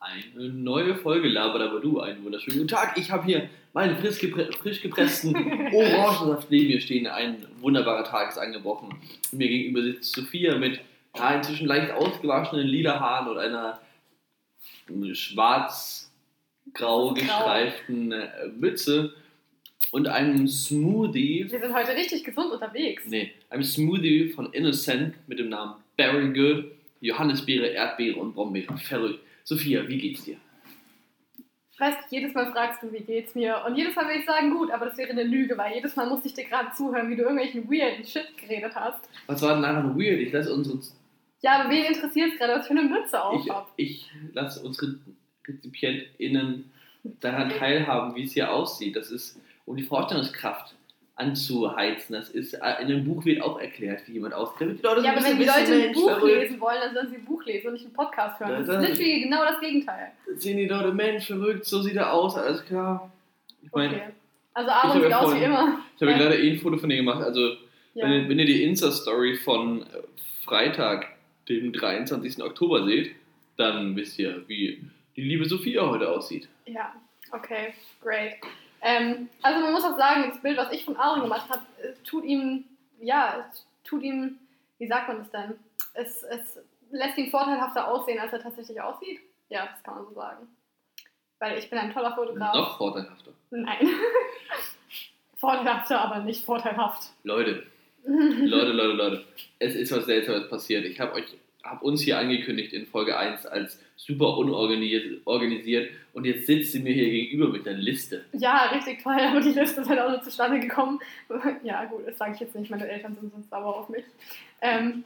Eine neue Folge Labert aber du. Einen wunderschönen guten Tag. Ich habe hier meinen frisch, geprä frisch gepressten Orangensaft neben mir stehen. Ein wunderbarer Tag ist angebrochen. Mir gegenüber sitzt Sophia mit ja, inzwischen leicht ausgewaschenen lila Haaren und einer schwarz-grau gestreiften äh, Mütze und einem Smoothie. Wir sind heute richtig gesund unterwegs. Nee, einem Smoothie von Innocent mit dem Namen Very Good. Johannisbeere, Erdbeere und Brombeere. Verrückt. Sophia, wie geht's dir? Ich weiß, jedes Mal fragst du, wie geht's mir. Und jedes Mal will ich sagen, gut, aber das wäre eine Lüge, weil jedes Mal musste ich dir gerade zuhören, wie du irgendwelchen weirden Shit geredet hast. Was war denn nur weird? Ich lasse unsere. Ja, aber wen interessiert es gerade, was für eine Mütze auf Ich, habe? ich lasse unsere RezipientInnen daran teilhaben, wie es hier aussieht. Das ist, um die Vorstellungskraft anzuheizen. Das ist, äh, in dem Buch wird auch erklärt, wie jemand so Ja, aber wenn die Leute ein Buch verrückt. lesen wollen, dann sollen sie ein Buch lesen und nicht einen Podcast hören. Das das- ist literally genau das Gegenteil. Sehen die Leute, Mensch, verrückt, so sieht er aus, alles klar. Ich meine, Okay. Also Aaron sieht aus wie immer. ich habe Ja. gerade eh ein Foto von dir gemacht. Also, Ja. wenn, ihr, wenn ihr die Insta-Story von äh, Freitag, dem 23. Oktober seht, dann wisst ihr, wie die liebe Sophia heute aussieht. Ja, okay, great. Ähm, also man muss auch sagen, das Bild, was ich von Aaron gemacht habe, es tut ihm, ja, es tut ihm, wie sagt man das denn? Es, es lässt ihn vorteilhafter aussehen, als er tatsächlich aussieht. Ja, das kann man so sagen. Weil ich bin ein toller Fotograf. Noch vorteilhafter. Nein. vorteilhafter, aber nicht vorteilhaft. Leute, Leute, Leute, Leute. Es ist was Seltsames passiert. Ich habe euch, habe uns hier angekündigt in Folge 1 als super unorganisiert organisiert und jetzt sitzt sie mir hier gegenüber mit einer Liste. Ja, richtig toll, aber die Liste ist halt auch nur zustande gekommen. Ja, gut, das sage ich jetzt nicht, meine Eltern sind sonst sauer auf mich. Ähm,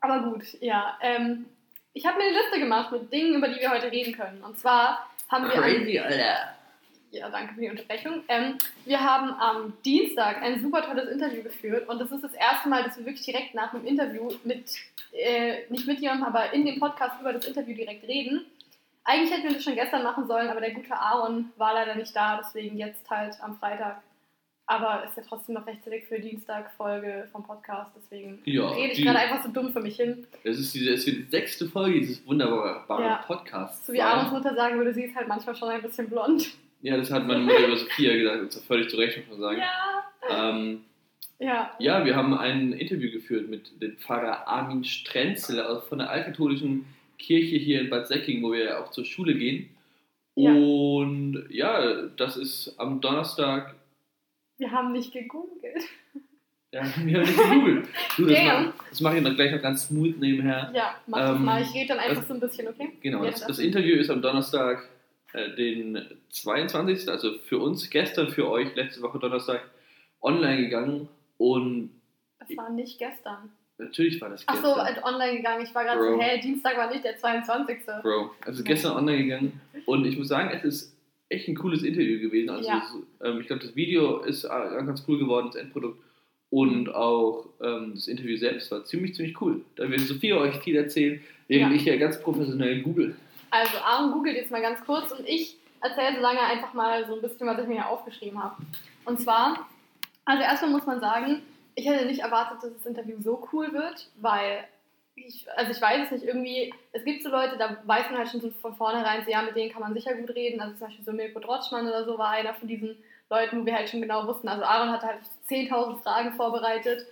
aber gut, ja. Ähm, ich habe mir eine Liste gemacht mit Dingen, über die wir heute reden können. Und zwar haben wir. Crazy, Alter. Ja, danke für die Unterbrechung. Ähm, wir haben am Dienstag ein super tolles Interview geführt und das ist das erste Mal, dass wir wirklich direkt nach einem Interview mit, äh, nicht mit jemandem, aber in dem Podcast über das Interview direkt reden. Eigentlich hätten wir das schon gestern machen sollen, aber der gute Aaron war leider nicht da, deswegen jetzt halt am Freitag. Aber ist ja trotzdem noch rechtzeitig für Dienstag Folge vom Podcast, deswegen Ja, rede ich die- gerade einfach so dumm für mich hin. Das ist, diese, das wird die sechste Folge dieses wunderbaren Ja. Podcasts. So wie Aarons Mutter sagen würde, sie ist halt manchmal schon ein bisschen blond. Ja, das hat meine Mutter über Sophia gesagt, und zwar völlig zu Recht, muss man sagen. Ja. Ähm, Ja. ja, wir haben ein Interview geführt mit dem Pfarrer Armin Strenzel von der altkatholischen Kirche hier in Bad Säcking, wo wir ja auch zur Schule gehen. Ja. Und ja, das ist am Donnerstag. Wir haben nicht gegoogelt. Ja, wir haben nicht gegoogelt. Du, das Damn. mache das mach ich dann gleich noch ganz smooth nebenher. Ja, mach das Ähm, mal. Ich rede dann einfach das- so ein bisschen, okay? Genau, das, das- das Interview ist am Donnerstag, den 22. Also für uns gestern, für euch letzte Woche Donnerstag online gegangen. Und Das war nicht gestern. natürlich war das Ach gestern. so, halt online gegangen. Ich war gerade so, hä, Dienstag war nicht der 22. Bro, also gestern online gegangen und ich muss sagen, es ist echt ein cooles Interview gewesen. Also Ja. es, ähm, ich glaube, das Video ist äh, ganz cool geworden, das Endprodukt. Und auch ähm, das Interview selbst war ziemlich, ziemlich cool. Da wird Sophia euch viel erzählen, während Ja. ich ja ganz professionell google. Also, Aaron googelt jetzt mal ganz kurz und ich erzähle so lange einfach mal so ein bisschen, was ich mir hier aufgeschrieben habe. Und zwar, also erstmal muss man sagen, ich hätte nicht erwartet, dass das Interview so cool wird, weil ich, also ich weiß es nicht, irgendwie, es gibt so Leute, da weiß man halt schon so von vornherein, so, ja, mit denen kann man sicher gut reden. Also zum Beispiel so Mirko Drotschmann oder so war einer von diesen Leuten, wo wir halt schon genau wussten. Also Aaron hatte halt 10.000 Fragen vorbereitet.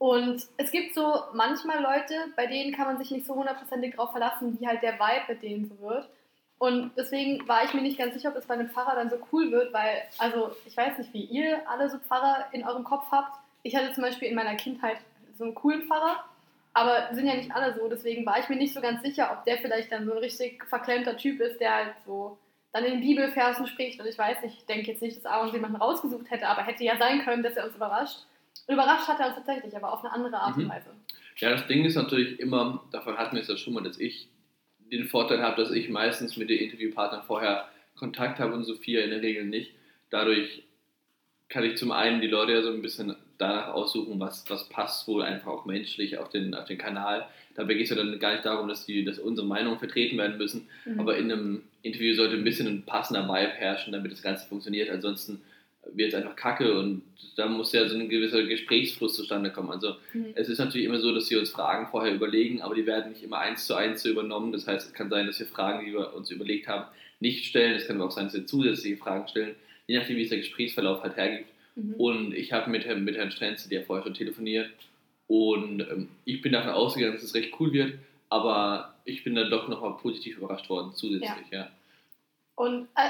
Und es gibt so manchmal Leute, bei denen kann man sich nicht so hundertprozentig drauf verlassen, wie halt der Vibe mit denen so wird. Und deswegen war ich mir nicht ganz sicher, ob es bei einem Pfarrer dann so cool wird, weil, also ich weiß nicht, wie ihr alle so Pfarrer in eurem Kopf habt. Ich hatte zum Beispiel in meiner Kindheit so einen coolen Pfarrer, aber sind ja nicht alle so. Deswegen war ich mir nicht so ganz sicher, ob der vielleicht dann so ein richtig verklemmter Typ ist, der halt so dann in den Bibelversen spricht. Und ich weiß nicht, ich denke jetzt nicht, dass Aaron jemanden rausgesucht hätte, aber hätte ja sein können, dass er uns überrascht. Überrascht hat er uns tatsächlich, aber auf eine andere Art und Mhm. Weise. Ja, das Ding ist natürlich immer, davon hatten wir es ja schon mal, dass ich den Vorteil habe, dass ich meistens mit den Interviewpartnern vorher Kontakt habe und Sophia in der Regel nicht. Dadurch kann ich zum einen die Leute ja so ein bisschen danach aussuchen, was, was passt wohl einfach auch menschlich auf den, auf den Kanal. Dabei geht es ja dann gar nicht darum, dass, die, dass unsere Meinungen vertreten werden müssen, Mhm. aber in einem Interview sollte ein bisschen ein passender Vibe herrschen, damit das Ganze funktioniert. Ansonsten wird es einfach kacke und da muss ja so ein gewisser Gesprächsfluss zustande kommen. Also Mhm. es ist natürlich immer so, dass wir uns Fragen vorher überlegen, aber die werden nicht immer eins zu eins so übernommen. Das heißt, es kann sein, dass wir Fragen, die wir uns überlegt haben, nicht stellen. Es kann aber auch sein, dass wir zusätzliche Fragen stellen, je nachdem, wie es der Gesprächsverlauf halt hergibt. Mhm. Und ich habe mit, Herrn- mit Herrn Strenze, der vorher schon telefoniert, und ähm, ich bin davon ausgegangen, dass es recht cool wird, aber ich bin dann doch nochmal positiv überrascht worden, zusätzlich, ja. Und äh,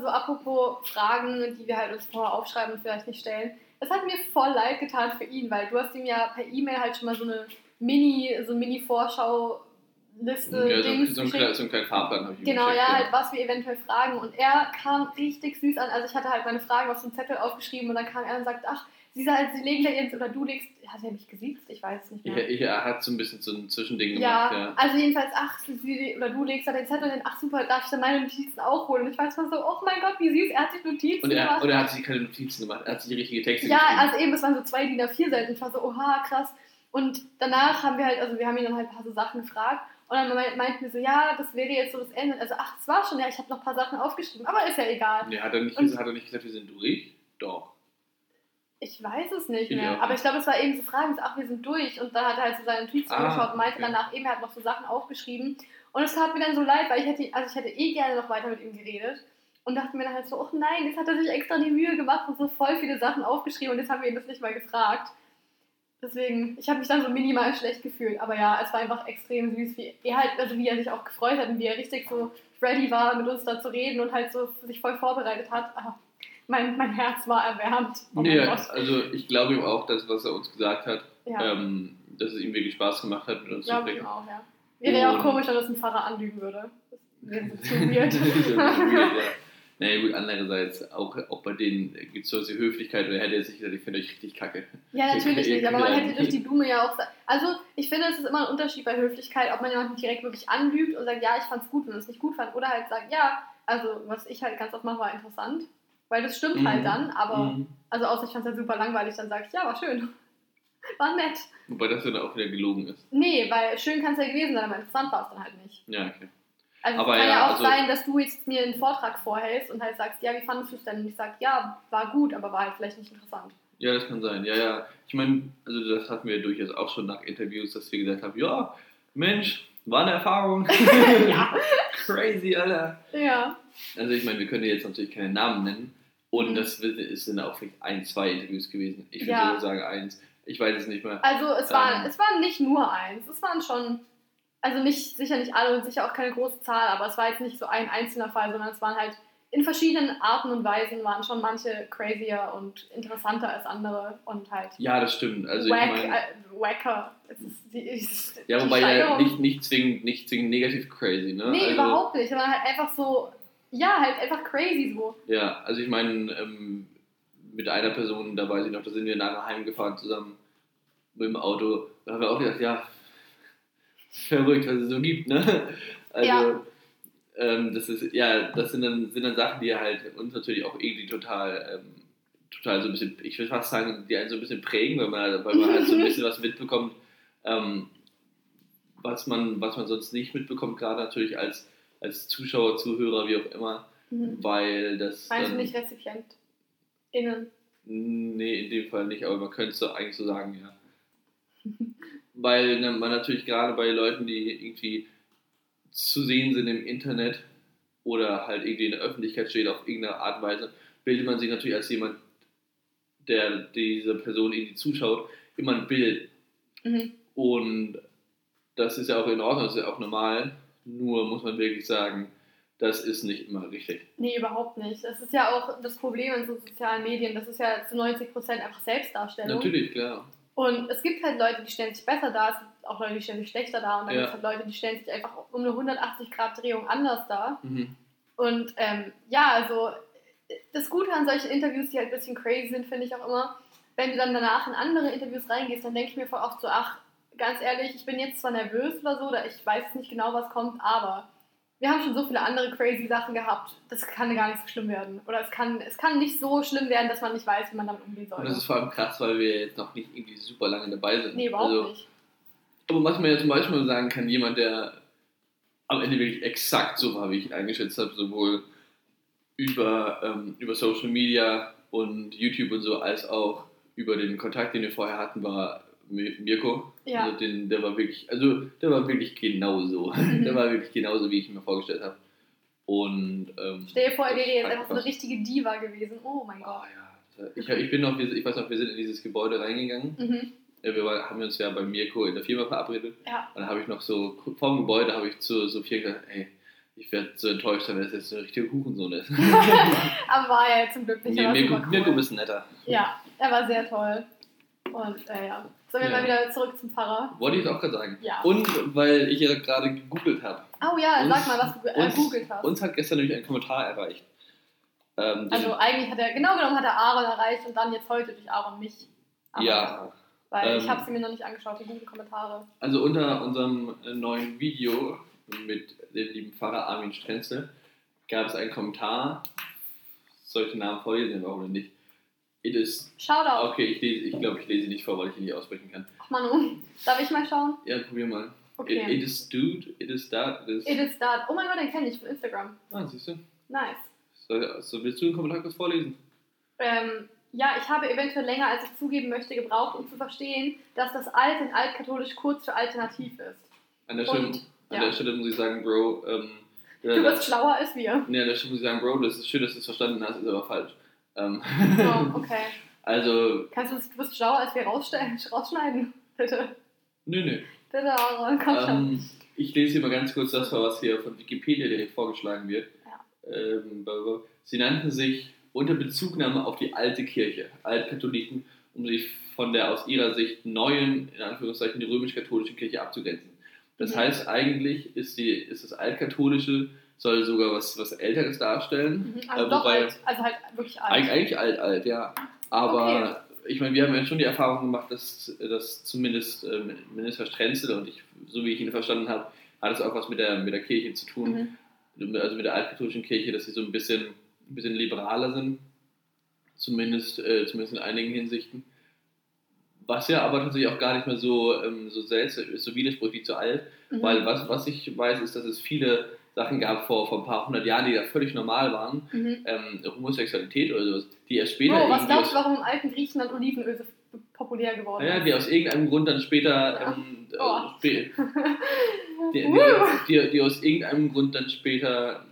so apropos Fragen, die wir halt uns vorher aufschreiben und vielleicht nicht stellen. Es hat mir voll leid getan für ihn, weil du hast ihm ja per E-Mail halt schon mal so eine Mini, so Mini-Vorschau-Liste Ja, so, Dings so, geschickt. kleinen- so einen kleinen Fahrplan habe ich Genau, geschickt, ja, halt, was wir eventuell fragen. Und er kam richtig süß an. Also ich hatte halt meine Fragen auf so einen Zettel aufgeschrieben und dann kam er und sagt, ach, sie, sagt, sie legen da jetzt oder du legst. Hat er mich gesiezt? Ich weiß es nicht Ich, mehr. ich, er hat so ein bisschen so ein Zwischending ja, gemacht, ja. also jedenfalls, ach, sie, oder du legst da den Zettel hin, ach super, darf ich dann meine Notizen auch holen? Und ich weiß mal so, oh mein Gott, wie süß, er hat sich Notizen Und er, gemacht. und er hat sich keine Notizen gemacht, er hat sich die richtige Texte Ja, geschrieben. also eben, es waren so zwei DIN A4 Seiten. Ich war so, oha, krass. Und danach haben wir halt, also wir haben ihn dann halt ein paar so Sachen gefragt. Und dann meint- meinten wir so, ja, das wäre jetzt so das Ende. Also, ach, das war schon, ja, ich habe noch ein paar Sachen aufgeschrieben. Aber ist ja egal. Nee, hat er, nicht, Und- hat er nicht gesagt, wir sind durch? Doch. Ich weiß es nicht Ich mehr. auch Aber ich glaube, es war eben so Fragen, ach, wir sind durch. Und dann hat er halt so seine Notizen Ah, angeschaut und meinte okay. danach eben, er hat noch so Sachen aufgeschrieben. Und es tat mir dann so leid, weil ich hätte, also ich hätte eh gerne noch weiter mit ihm geredet. Und dachte mir dann halt so, oh nein, jetzt hat er sich extra die Mühe gemacht und so voll viele Sachen aufgeschrieben und jetzt haben wir ihn das nicht mal gefragt. Deswegen, ich habe mich dann so minimal schlecht gefühlt. Aber ja, es war einfach extrem süß, wie er halt, also wie er sich auch gefreut hat und wie er richtig so ready war, mit uns da zu reden und halt so sich voll vorbereitet hat. Ah, mein, mein Herz war erwärmt. Oh nee, Gott. also ich glaube ihm auch, dass was er uns gesagt hat, Ja, ähm, dass es ihm wirklich Spaß gemacht hat, mit uns zu glaube ich sprechen. auch, ja. Wäre ja auch komisch, wenn das ein Pfarrer anlügen würde. Das wäre so zu weird. ja. Naja gut, andererseits, auch, auch bei denen gibt es so diese Höflichkeit und er hätte jetzt nicht gesagt, ich finde euch richtig kacke. Ja, natürlich nicht, aber man hätte durch die Blume ja auch. Also, ich finde, es ist immer ein Unterschied bei Höflichkeit, ob man jemanden direkt wirklich anlügt und sagt, ja, ich fand's gut, wenn es nicht gut fand, oder halt sagt, ja, also, was ich halt ganz oft mache, war interessant. Weil das stimmt Mhm. halt dann, aber, Mhm. also, außer ich fand's halt super langweilig, dann sag ich, ja, war schön. War nett. Wobei das dann auch wieder gelogen ist. Nee, weil schön kann es ja gewesen sein, aber interessant war es dann halt nicht. Ja, okay. Also Aber es kann ja, ja, auch also- sein, dass du jetzt mir einen Vortrag vorhältst und halt sagst, ja, wie fandest du es denn? Und ich sag, ja, war gut, aber war halt vielleicht nicht interessant. Ja, das kann sein. Ja, ja. Ich meine, also das hatten wir durchaus auch schon nach Interviews, dass wir gesagt haben, ja, Mensch, war eine Erfahrung. ja. Crazy, Alter. Ja. Also ich meine, wir können jetzt natürlich keine Namen nennen. Und das sind auch vielleicht ein, zwei Interviews gewesen. Ich würde Ja. sagen eins. Ich weiß es nicht mehr. Also es waren, Ähm. es waren nicht nur eins, es waren schon, also nicht sicher nicht alle und sicher auch keine große Zahl, aber es war jetzt nicht so ein einzelner Fall, sondern es waren halt in verschiedenen Arten und Weisen waren schon manche crazier und interessanter als andere und halt Ja, das stimmt. Also ich wack, meine, äh, wacker. Die, ist ja, wobei ja nicht, nicht, zwingend, nicht zwingend negativ crazy, ne? Nee, also, überhaupt nicht, sondern halt einfach so, ja, halt einfach crazy so. Ja, also ich meine, ähm, mit einer Person, da weiß ich noch, da sind wir nachher heimgefahren zusammen mit dem Auto. Da haben wir auch gedacht, ja, verrückt, was es so gibt, ne? Also, Ja. ähm, das ist, ja, das sind dann, sind dann Sachen, die halt uns natürlich auch irgendwie total, ähm, total so ein bisschen, ich würde fast sagen, die einen so ein bisschen prägen, weil man, weil man halt so ein bisschen was mitbekommt, ähm, was man, was man sonst nicht mitbekommt, gerade natürlich als, als Zuschauer, Zuhörer, wie auch immer, Mhm. weil das. Meinst du dann- nicht Rezipient? Innen. Nee, in dem Fall nicht, aber man könnte es eigentlich so sagen, ja. Weil ne, man natürlich gerade bei Leuten, die irgendwie zu sehen sind im Internet oder halt irgendwie in der Öffentlichkeit steht auf irgendeine Art und Weise, bildet man sich natürlich als jemand, der dieser Person irgendwie zuschaut, immer ein Bild. Mhm. Und das ist ja auch in Ordnung, das ist ja auch normal. Nur muss man wirklich sagen, das ist nicht immer richtig. Nee, überhaupt nicht. Das ist ja auch das Problem in so sozialen Medien. Das ist ja zu 90% einfach Selbstdarstellung. Natürlich, klar. Und es gibt halt Leute, die stellen sich besser dar, es gibt auch Leute, die stellen sich schlechter dar und dann Ja. gibt es halt Leute, die stellen sich einfach um eine 180-Grad-Drehung anders dar. Mhm. Und ähm, ja, also das Gute an solchen Interviews, die halt ein bisschen crazy sind, finde ich auch immer, wenn du dann danach in andere Interviews reingehst, dann denke ich mir voll oft so, ach, ganz ehrlich, ich bin jetzt zwar nervös oder so, oder ich weiß nicht genau, was kommt, aber wir haben schon so viele andere crazy Sachen gehabt, das kann gar nicht so schlimm werden. Oder es kann, es kann nicht so schlimm werden, dass man nicht weiß, wie man damit umgehen Und das soll. ist vor allem krass, weil wir jetzt noch nicht irgendwie super lange dabei sind. Nee, überhaupt also, nicht. Aber was man ja zum Beispiel sagen kann, jemand, der am Ende wirklich exakt so war, wie ich ihn eingeschätzt habe, sowohl über, ähm, über Social Media und YouTube und so, als auch über den Kontakt, den wir vorher hatten, war Mirko. Ja. Also den, der war wirklich, also der war wirklich genauso. Mhm. Der war wirklich genauso, wie ich ihn mir vorgestellt habe. Und ähm, Stell dir vor, er wäre jetzt einfach so eine richtige Diva gewesen. Oh mein Oh, Gott. ja. Ich, ich bin noch, ich weiß noch, wir sind in dieses Gebäude reingegangen. Mhm. Wir war- haben uns ja bei Mirko in der Firma verabredet. Ja. Und dann habe ich noch so, vorm Gebäude habe ich zu Sophia gesagt, ey, ich werde so enttäuscht sein, wenn das jetzt ein richtiger Hurensohn ist. Aber war er ja zum Glück nicht. War Mirko, super Mirko cool. ist netter. Ja, er war sehr toll. Und äh, ja. Sollen wir Ja. mal wieder zurück zum Pfarrer? Wollte ich auch gerade sagen. Ja. Und weil ich ja gerade gegoogelt habe. Oh ja, Uns- sag mal, was du äh, uns, googelt hast. Uns hat gestern nämlich ein Kommentar erreicht. Ähm, also eigentlich hat er, genau genommen hat er Aaron erreicht und dann jetzt heute durch Aaron mich. Aber- ja, Weil ähm, ich habe sie mir noch nicht angeschaut, die guten Kommentare. also unter unserem äh, neuen Video mit dem lieben Pfarrer Armin Strenzel gab es einen Kommentar. Soll ich den Namen vorlesen? Warum denn nicht? It is. Shoutout. Okay, ich, lese, ich glaube, ich lese nicht vor, weil ich ihn nicht aussprechen kann. Ach Manu, darf ich mal schauen? Ja, probier mal. It, Okay. it is dude, it is that, it is. It is that. Oh mein Gott, den kenne ich von Instagram. Ah, siehst du? Nice. So, so, willst du den Kommentar kurz vorlesen? Ähm, ja, ich habe eventuell länger, als ich zugeben möchte, gebraucht, um zu verstehen, dass das Alt in Altkatholisch kurz für alternativ ist. An der Stelle, Und, an ja. der Stelle muss ich sagen, Bro, ähm, Du wirst schlauer als wir. Nee, an der Stelle muss ich sagen, Bro, das ist schön, dass du es verstanden hast, ist aber falsch. Ähm, Oh, okay. also, Kannst du das, du wirst schlauer als wir rausschneiden? Bitte. nö, nö. Bitte, Aaron, komm schon. Ähm, ich lese hier mal ganz kurz das vor, was hier von Wikipedia direkt vorgeschlagen wird. Ähm, bla, bla. sie nannten sich unter Bezugnahme auf die alte Kirche, Altkatholiken, um sich von der aus ihrer Sicht neuen, in Anführungszeichen, die römisch-katholische Kirche abzugrenzen. Das Mhm. heißt, eigentlich ist, die, ist das Altkatholische, soll sogar was, was Älteres darstellen. Mhm, also äh, wobei- alt. Also halt wirklich alt. Eig eigentlich alt, alt, ja. Aber ich meine, wir haben ja schon die Erfahrung gemacht, dass, dass zumindest ähm, Minister Strenzel und ich, so wie ich ihn verstanden habe, hat es auch was mit der, mit der Kirche zu tun, Mhm. also mit der altkatholischen Kirche, dass sie so ein bisschen, ein bisschen liberaler sind, zumindest, äh, zumindest in einigen Hinsichten. Was ja aber tatsächlich auch gar nicht mehr so, ähm, so seltsam ist, so widersprüchlich zu alt, Mhm. weil was, was ich weiß, ist, dass es viele Sachen gab vor, vor ein paar hundert Jahren, die da völlig normal waren, Mhm. ähm, Homosexualität oder sowas, die erst später Oh, was glaubst du, warum im alten Griechenland Olivenöl so populär geworden ja, ist? die aus irgendeinem Grund dann später Ja. ähm, äh, Oh. spä- die, die, die, die aus irgendeinem Grund dann später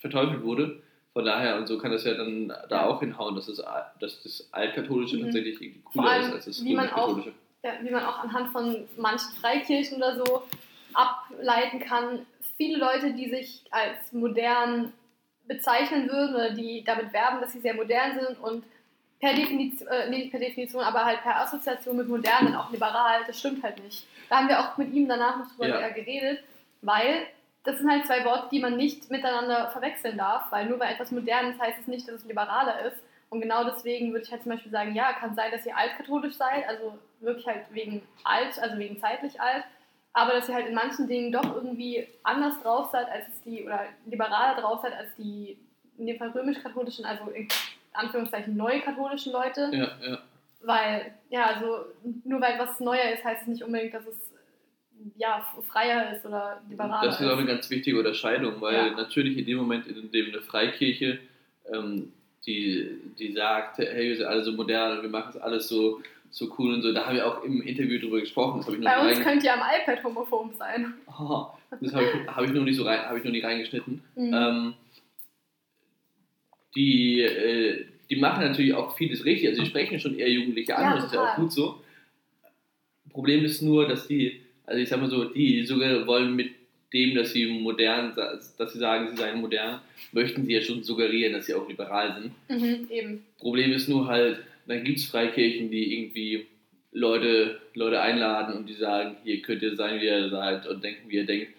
verteufelt wurde. Von daher, und so kann das ja dann da Ja. auch hinhauen, dass das, dass das Altkatholische Mhm. tatsächlich irgendwie cooler allem, ist als das wie man auch- ja, wie man auch anhand von manchen Freikirchen oder so ableiten kann. Viele Leute, die sich als modern bezeichnen würden oder die damit werben, dass sie sehr modern sind und per Definition, äh, nee, nicht per Definition, aber halt per Assoziation mit modern und auch liberal, das stimmt halt nicht. Da haben wir auch mit ihm danach noch drüber Ja. eher geredet, weil das sind halt zwei Worte, die man nicht miteinander verwechseln darf, weil nur weil etwas modern ist, heißt es nicht, dass es liberaler ist. Und genau deswegen würde ich halt zum Beispiel sagen, ja, kann sein, dass ihr altkatholisch seid, also wirklich halt wegen alt, also wegen zeitlich alt, aber dass ihr halt in manchen Dingen doch irgendwie anders drauf seid, als die, oder liberaler drauf seid, als die, in dem Fall römisch-katholischen, also in Anführungszeichen neukatholischen Leute. Ja, ja. Weil, ja, also nur weil was neuer ist, heißt es nicht unbedingt, dass es ja, freier ist oder liberaler Das ist auch eine ganz wichtige Unterscheidung, weil Ja. natürlich in dem Moment, in dem eine Freikirche, ähm, die, die sagt, hey, wir sind alle so modern und wir machen es alles so, so cool und so, da haben wir auch im Interview drüber gesprochen. Bei uns rein- könnt ihr am iPad homophob sein. Aha, das habe ich, hab ich noch nicht so rein, habe ich noch nicht reingeschnitten. Mhm. Ähm, die, äh, die machen natürlich auch vieles richtig, also die sprechen schon eher Jugendliche an, Ja, das ist ja auch gut so. Problem ist nur, dass die, also ich sag mal so, die sogar wollen mit dem, dass sie modern, dass sie sagen, sie seien modern, möchten sie ja schon suggerieren, dass sie auch liberal sind. Mhm, eben. Problem ist nur halt, dann gibt es Freikirchen, die irgendwie Leute, Leute einladen und die sagen, hier könnt ihr sein, wie ihr seid und denken, wie ihr denkt.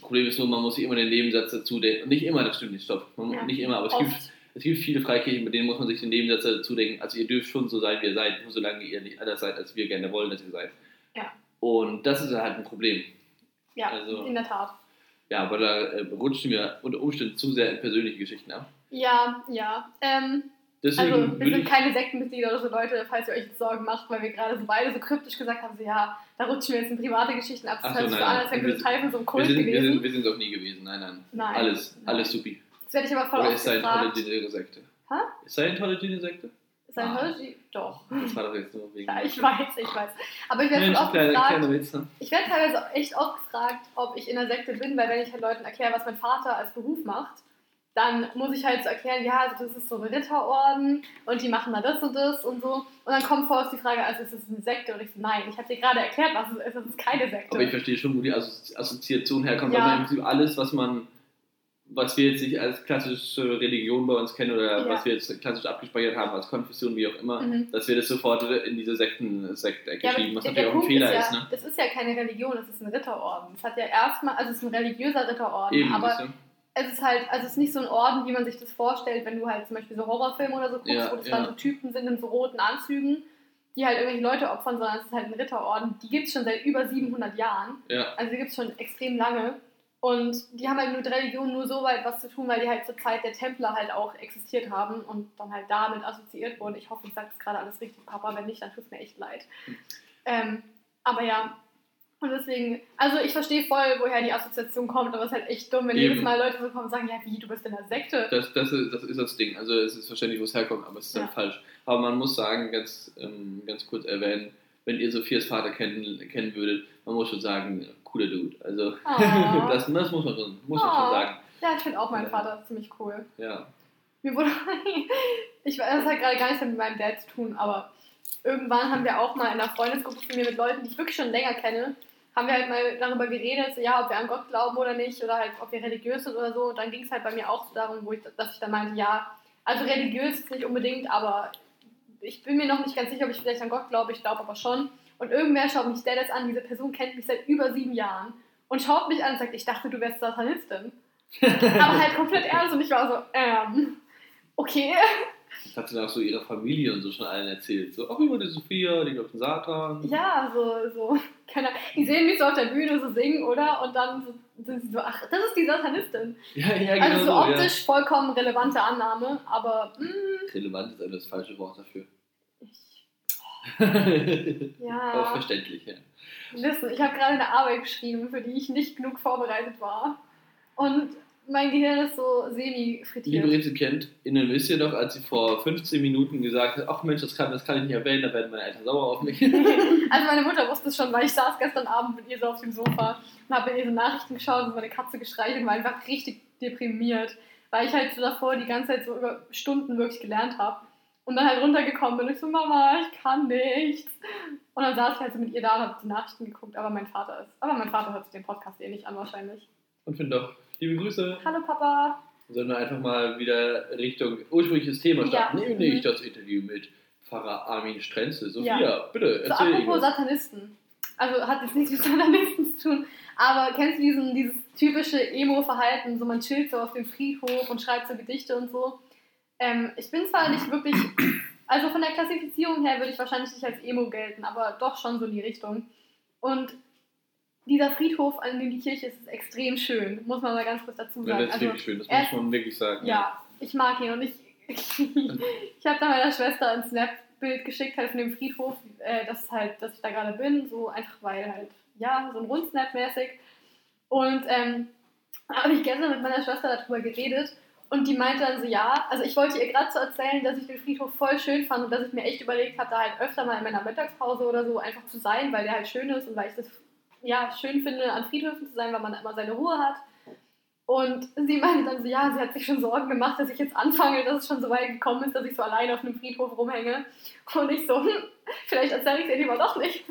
Problem ist nur, man muss sich immer den Nebensatz dazu denken. Und nicht immer, das stimmt nicht, stopp. Ja. Nicht immer, aber es gibt, es gibt viele Freikirchen, mit denen muss man sich den Nebensatz dazu denken. Also ihr dürft schon so sein, wie ihr seid, nur solange ihr nicht anders seid, als wir gerne wollen, dass ihr seid. Ja. Und das ist halt ein Problem. Ja, Also- in der Tat. Ja, aber da äh, rutschen wir unter Umständen zu sehr in persönliche Geschichten ab. Ja, ja. Ähm, Deswegen also, wir sind keine Sektenmitglieder oder so, Leute, falls ihr euch jetzt Sorgen macht, weil wir gerade so beide so kryptisch gesagt haben, so, ja, da rutschen wir jetzt in private Geschichten ab. Das hört sich so an, als wären wir Teil von so einem wir Kult sind, wir, gewesen. sind, wir sind es auch nie gewesen. Nein, nein. Nein. Alles, Nein. alles supi. Das werde ich aber voll Oder ist Scientology eine Sekte? Hä? Ist Scientology eine Sekte? Scientology, doch. Das war doch jetzt nur wegen. Ja, ich weiß, ich weiß. Aber ich werde oft kleine, gefragt, kleine ich werde teilweise echt oft gefragt, ob ich in der Sekte bin, weil wenn ich halt Leuten erkläre, was mein Vater als Beruf macht, dann muss ich halt so erklären, ja, also das ist so ein Ritterorden und die machen da das und das und so. Und dann kommt vor die Frage, also ist das eine Sekte? Und ich so, nein, ich habe dir gerade erklärt, was es ist, das ist keine Sekte. Aber ich verstehe schon, wo die Assozi- Assoziation herkommt, Ja. weil man im Prinzip alles, was man, was wir jetzt nicht als klassische Religion bei uns kennen oder Ja. was wir jetzt klassisch abgespeichert haben als Konfession, wie auch immer, Mhm. dass wir das sofort in diese Sekten-Sekte Ja, aber schieben, was der, natürlich der auch ein Fehler ist, ja, ist. Ne? das ist ja keine Religion, das ist ein Ritterorden. Es hat ja erstmal, also es ist ein religiöser Ritterorden, Eben, aber? Es ist halt, also es ist nicht so ein Orden, wie man sich das vorstellt, wenn du halt zum Beispiel so Horrorfilme oder so guckst, Ja, wo das ja. dann so Typen sind in so roten Anzügen, die halt irgendwelche Leute opfern, sondern es ist halt ein Ritterorden. Die gibt es schon seit über 700 Jahren. ja. Also die gibt es schon extrem lange. Und die haben halt mit Religion nur so weit was zu tun, weil die halt zur Zeit der Templer halt auch existiert haben und dann halt damit assoziiert wurden. Ich hoffe, ich sage das gerade alles richtig, Papa. Wenn nicht, dann tut es mir echt leid. Ähm, aber ja, und deswegen, also ich verstehe voll, woher die Assoziation kommt, aber es ist halt echt dumm, wenn Eben. jedes Mal Leute so kommen und sagen, ja wie, du bist in der Sekte. Das, das, ist, das ist das Ding. Also es ist verständlich, wo es herkommt, aber es ist dann Ja. falsch. Aber man muss sagen, ganz, ähm, ganz kurz erwähnen, wenn ihr Sophias Vater kennen, kennen würdet, man muss schon sagen, cooler Dude. Also Oh. das, das muss man schon, muss man Oh. schon sagen. Ja, ich finde auch meinen Ja. Vater ziemlich cool. Ja. Mir wurde, ich weiß, das hat gerade gar nichts mit meinem Dad zu tun, aber irgendwann haben wir auch mal in einer Freundesgruppe von mir mit Leuten, die ich wirklich schon länger kenne, haben wir halt mal darüber geredet, so, ja, ob wir an Gott glauben oder nicht, oder halt, ob wir religiös sind oder so. Und dann ging es halt bei mir auch so darum, wo ich, dass ich dann meinte, ja, also religiös ist nicht unbedingt, aber ich bin mir noch nicht ganz sicher, ob ich vielleicht an Gott glaube, ich glaube aber schon. Und irgendwer schaut mich der jetzt an, diese Person kennt mich seit über sieben Jahren und schaut mich an und sagt, ich dachte, du wärst Satanistin. aber halt komplett ernst und ich war so, ähm, okay. Das hat sie dann auch so ihrer Familie und so schon allen erzählt. So, ach, über die Sophia, die glaubt an Satan. Ja, so, so, keine Ahnung. Die sehen mich so auf der Bühne so singen, oder? Und dann so, sind sie so, ach, das ist die Satanistin. Ja, ja, genau Also so optisch vollkommen relevante Annahme, aber mh, ja. Relevant ist also das falsche Wort dafür. ich, ja. verständlich, ja. Listen, ich habe gerade eine Arbeit geschrieben, für die ich nicht genug vorbereitet war. Und mein Gehirn ist so Liebe semi-frittiert. RezipientInnen, wisst ihr noch, als sie vor 15 Minuten gesagt hat, ach Mensch, das kann, das kann ich nicht erwähnen, da werden meine Eltern sauer auf mich. Also meine Mutter wusste es schon, weil ich saß gestern Abend mit ihr so auf dem Sofa und habe mit ihr so Nachrichten geschaut und meine Katze gestreichelt und war einfach richtig deprimiert, weil ich halt so davor die ganze Zeit so über Stunden wirklich gelernt habe und dann halt runtergekommen bin und ich so, Mama, ich kann nichts. Und dann saß ich halt so mit ihr da und habe die Nachrichten geguckt, aber mein Vater ist, aber mein Vater hört sich den Podcast eh nicht an wahrscheinlich. Und finde doch, liebe Grüße. Hallo Papa. Sollen wir einfach mal wieder Richtung ursprüngliches Thema starten, Ja. nämlich Mhm. das Interview mit Pfarrer Armin Strenzel. Sophia, Ja. bitte, So, erzähl apropos Ihnen. Satanisten. Also hat jetzt nichts mit Satanisten zu tun, aber kennst du diesen, dieses typische Emo-Verhalten, so man chillt so auf dem Friedhof und schreibt so Gedichte und so. Ähm, ich bin zwar nicht wirklich, also von der Klassifizierung her würde ich wahrscheinlich nicht als Emo gelten, aber doch schon so in die Richtung. Und dieser Friedhof, an dem die Kirche ist, ist extrem schön, muss man mal ganz kurz dazu Ja, sagen. das ist Also, wirklich schön, das muss man wirklich sagen. ja, ich mag ihn und ich, ich habe da meiner Schwester ein Snap-Bild geschickt halt von dem Friedhof, äh, das halt, dass ich da gerade bin, so einfach weil halt, ja, so ein Rundsnap mäßig. Und ähm, habe ich gestern mit meiner Schwester darüber geredet und die meinte dann so, ja, also ich wollte ihr gerade so erzählen, dass ich den Friedhof voll schön fand und dass ich mir echt überlegt habe, da halt öfter mal in meiner Mittagspause oder so einfach zu sein, weil der halt schön ist und weil ich das ja schön finde, an Friedhöfen zu sein, weil man immer seine Ruhe hat. Und sie meinte dann so, ja, sie hat sich schon Sorgen gemacht, dass ich jetzt anfange, dass es schon so weit gekommen ist, dass ich so allein auf einem Friedhof rumhänge. Und ich so, hm, vielleicht erzähle ich es ihr lieber doch nicht.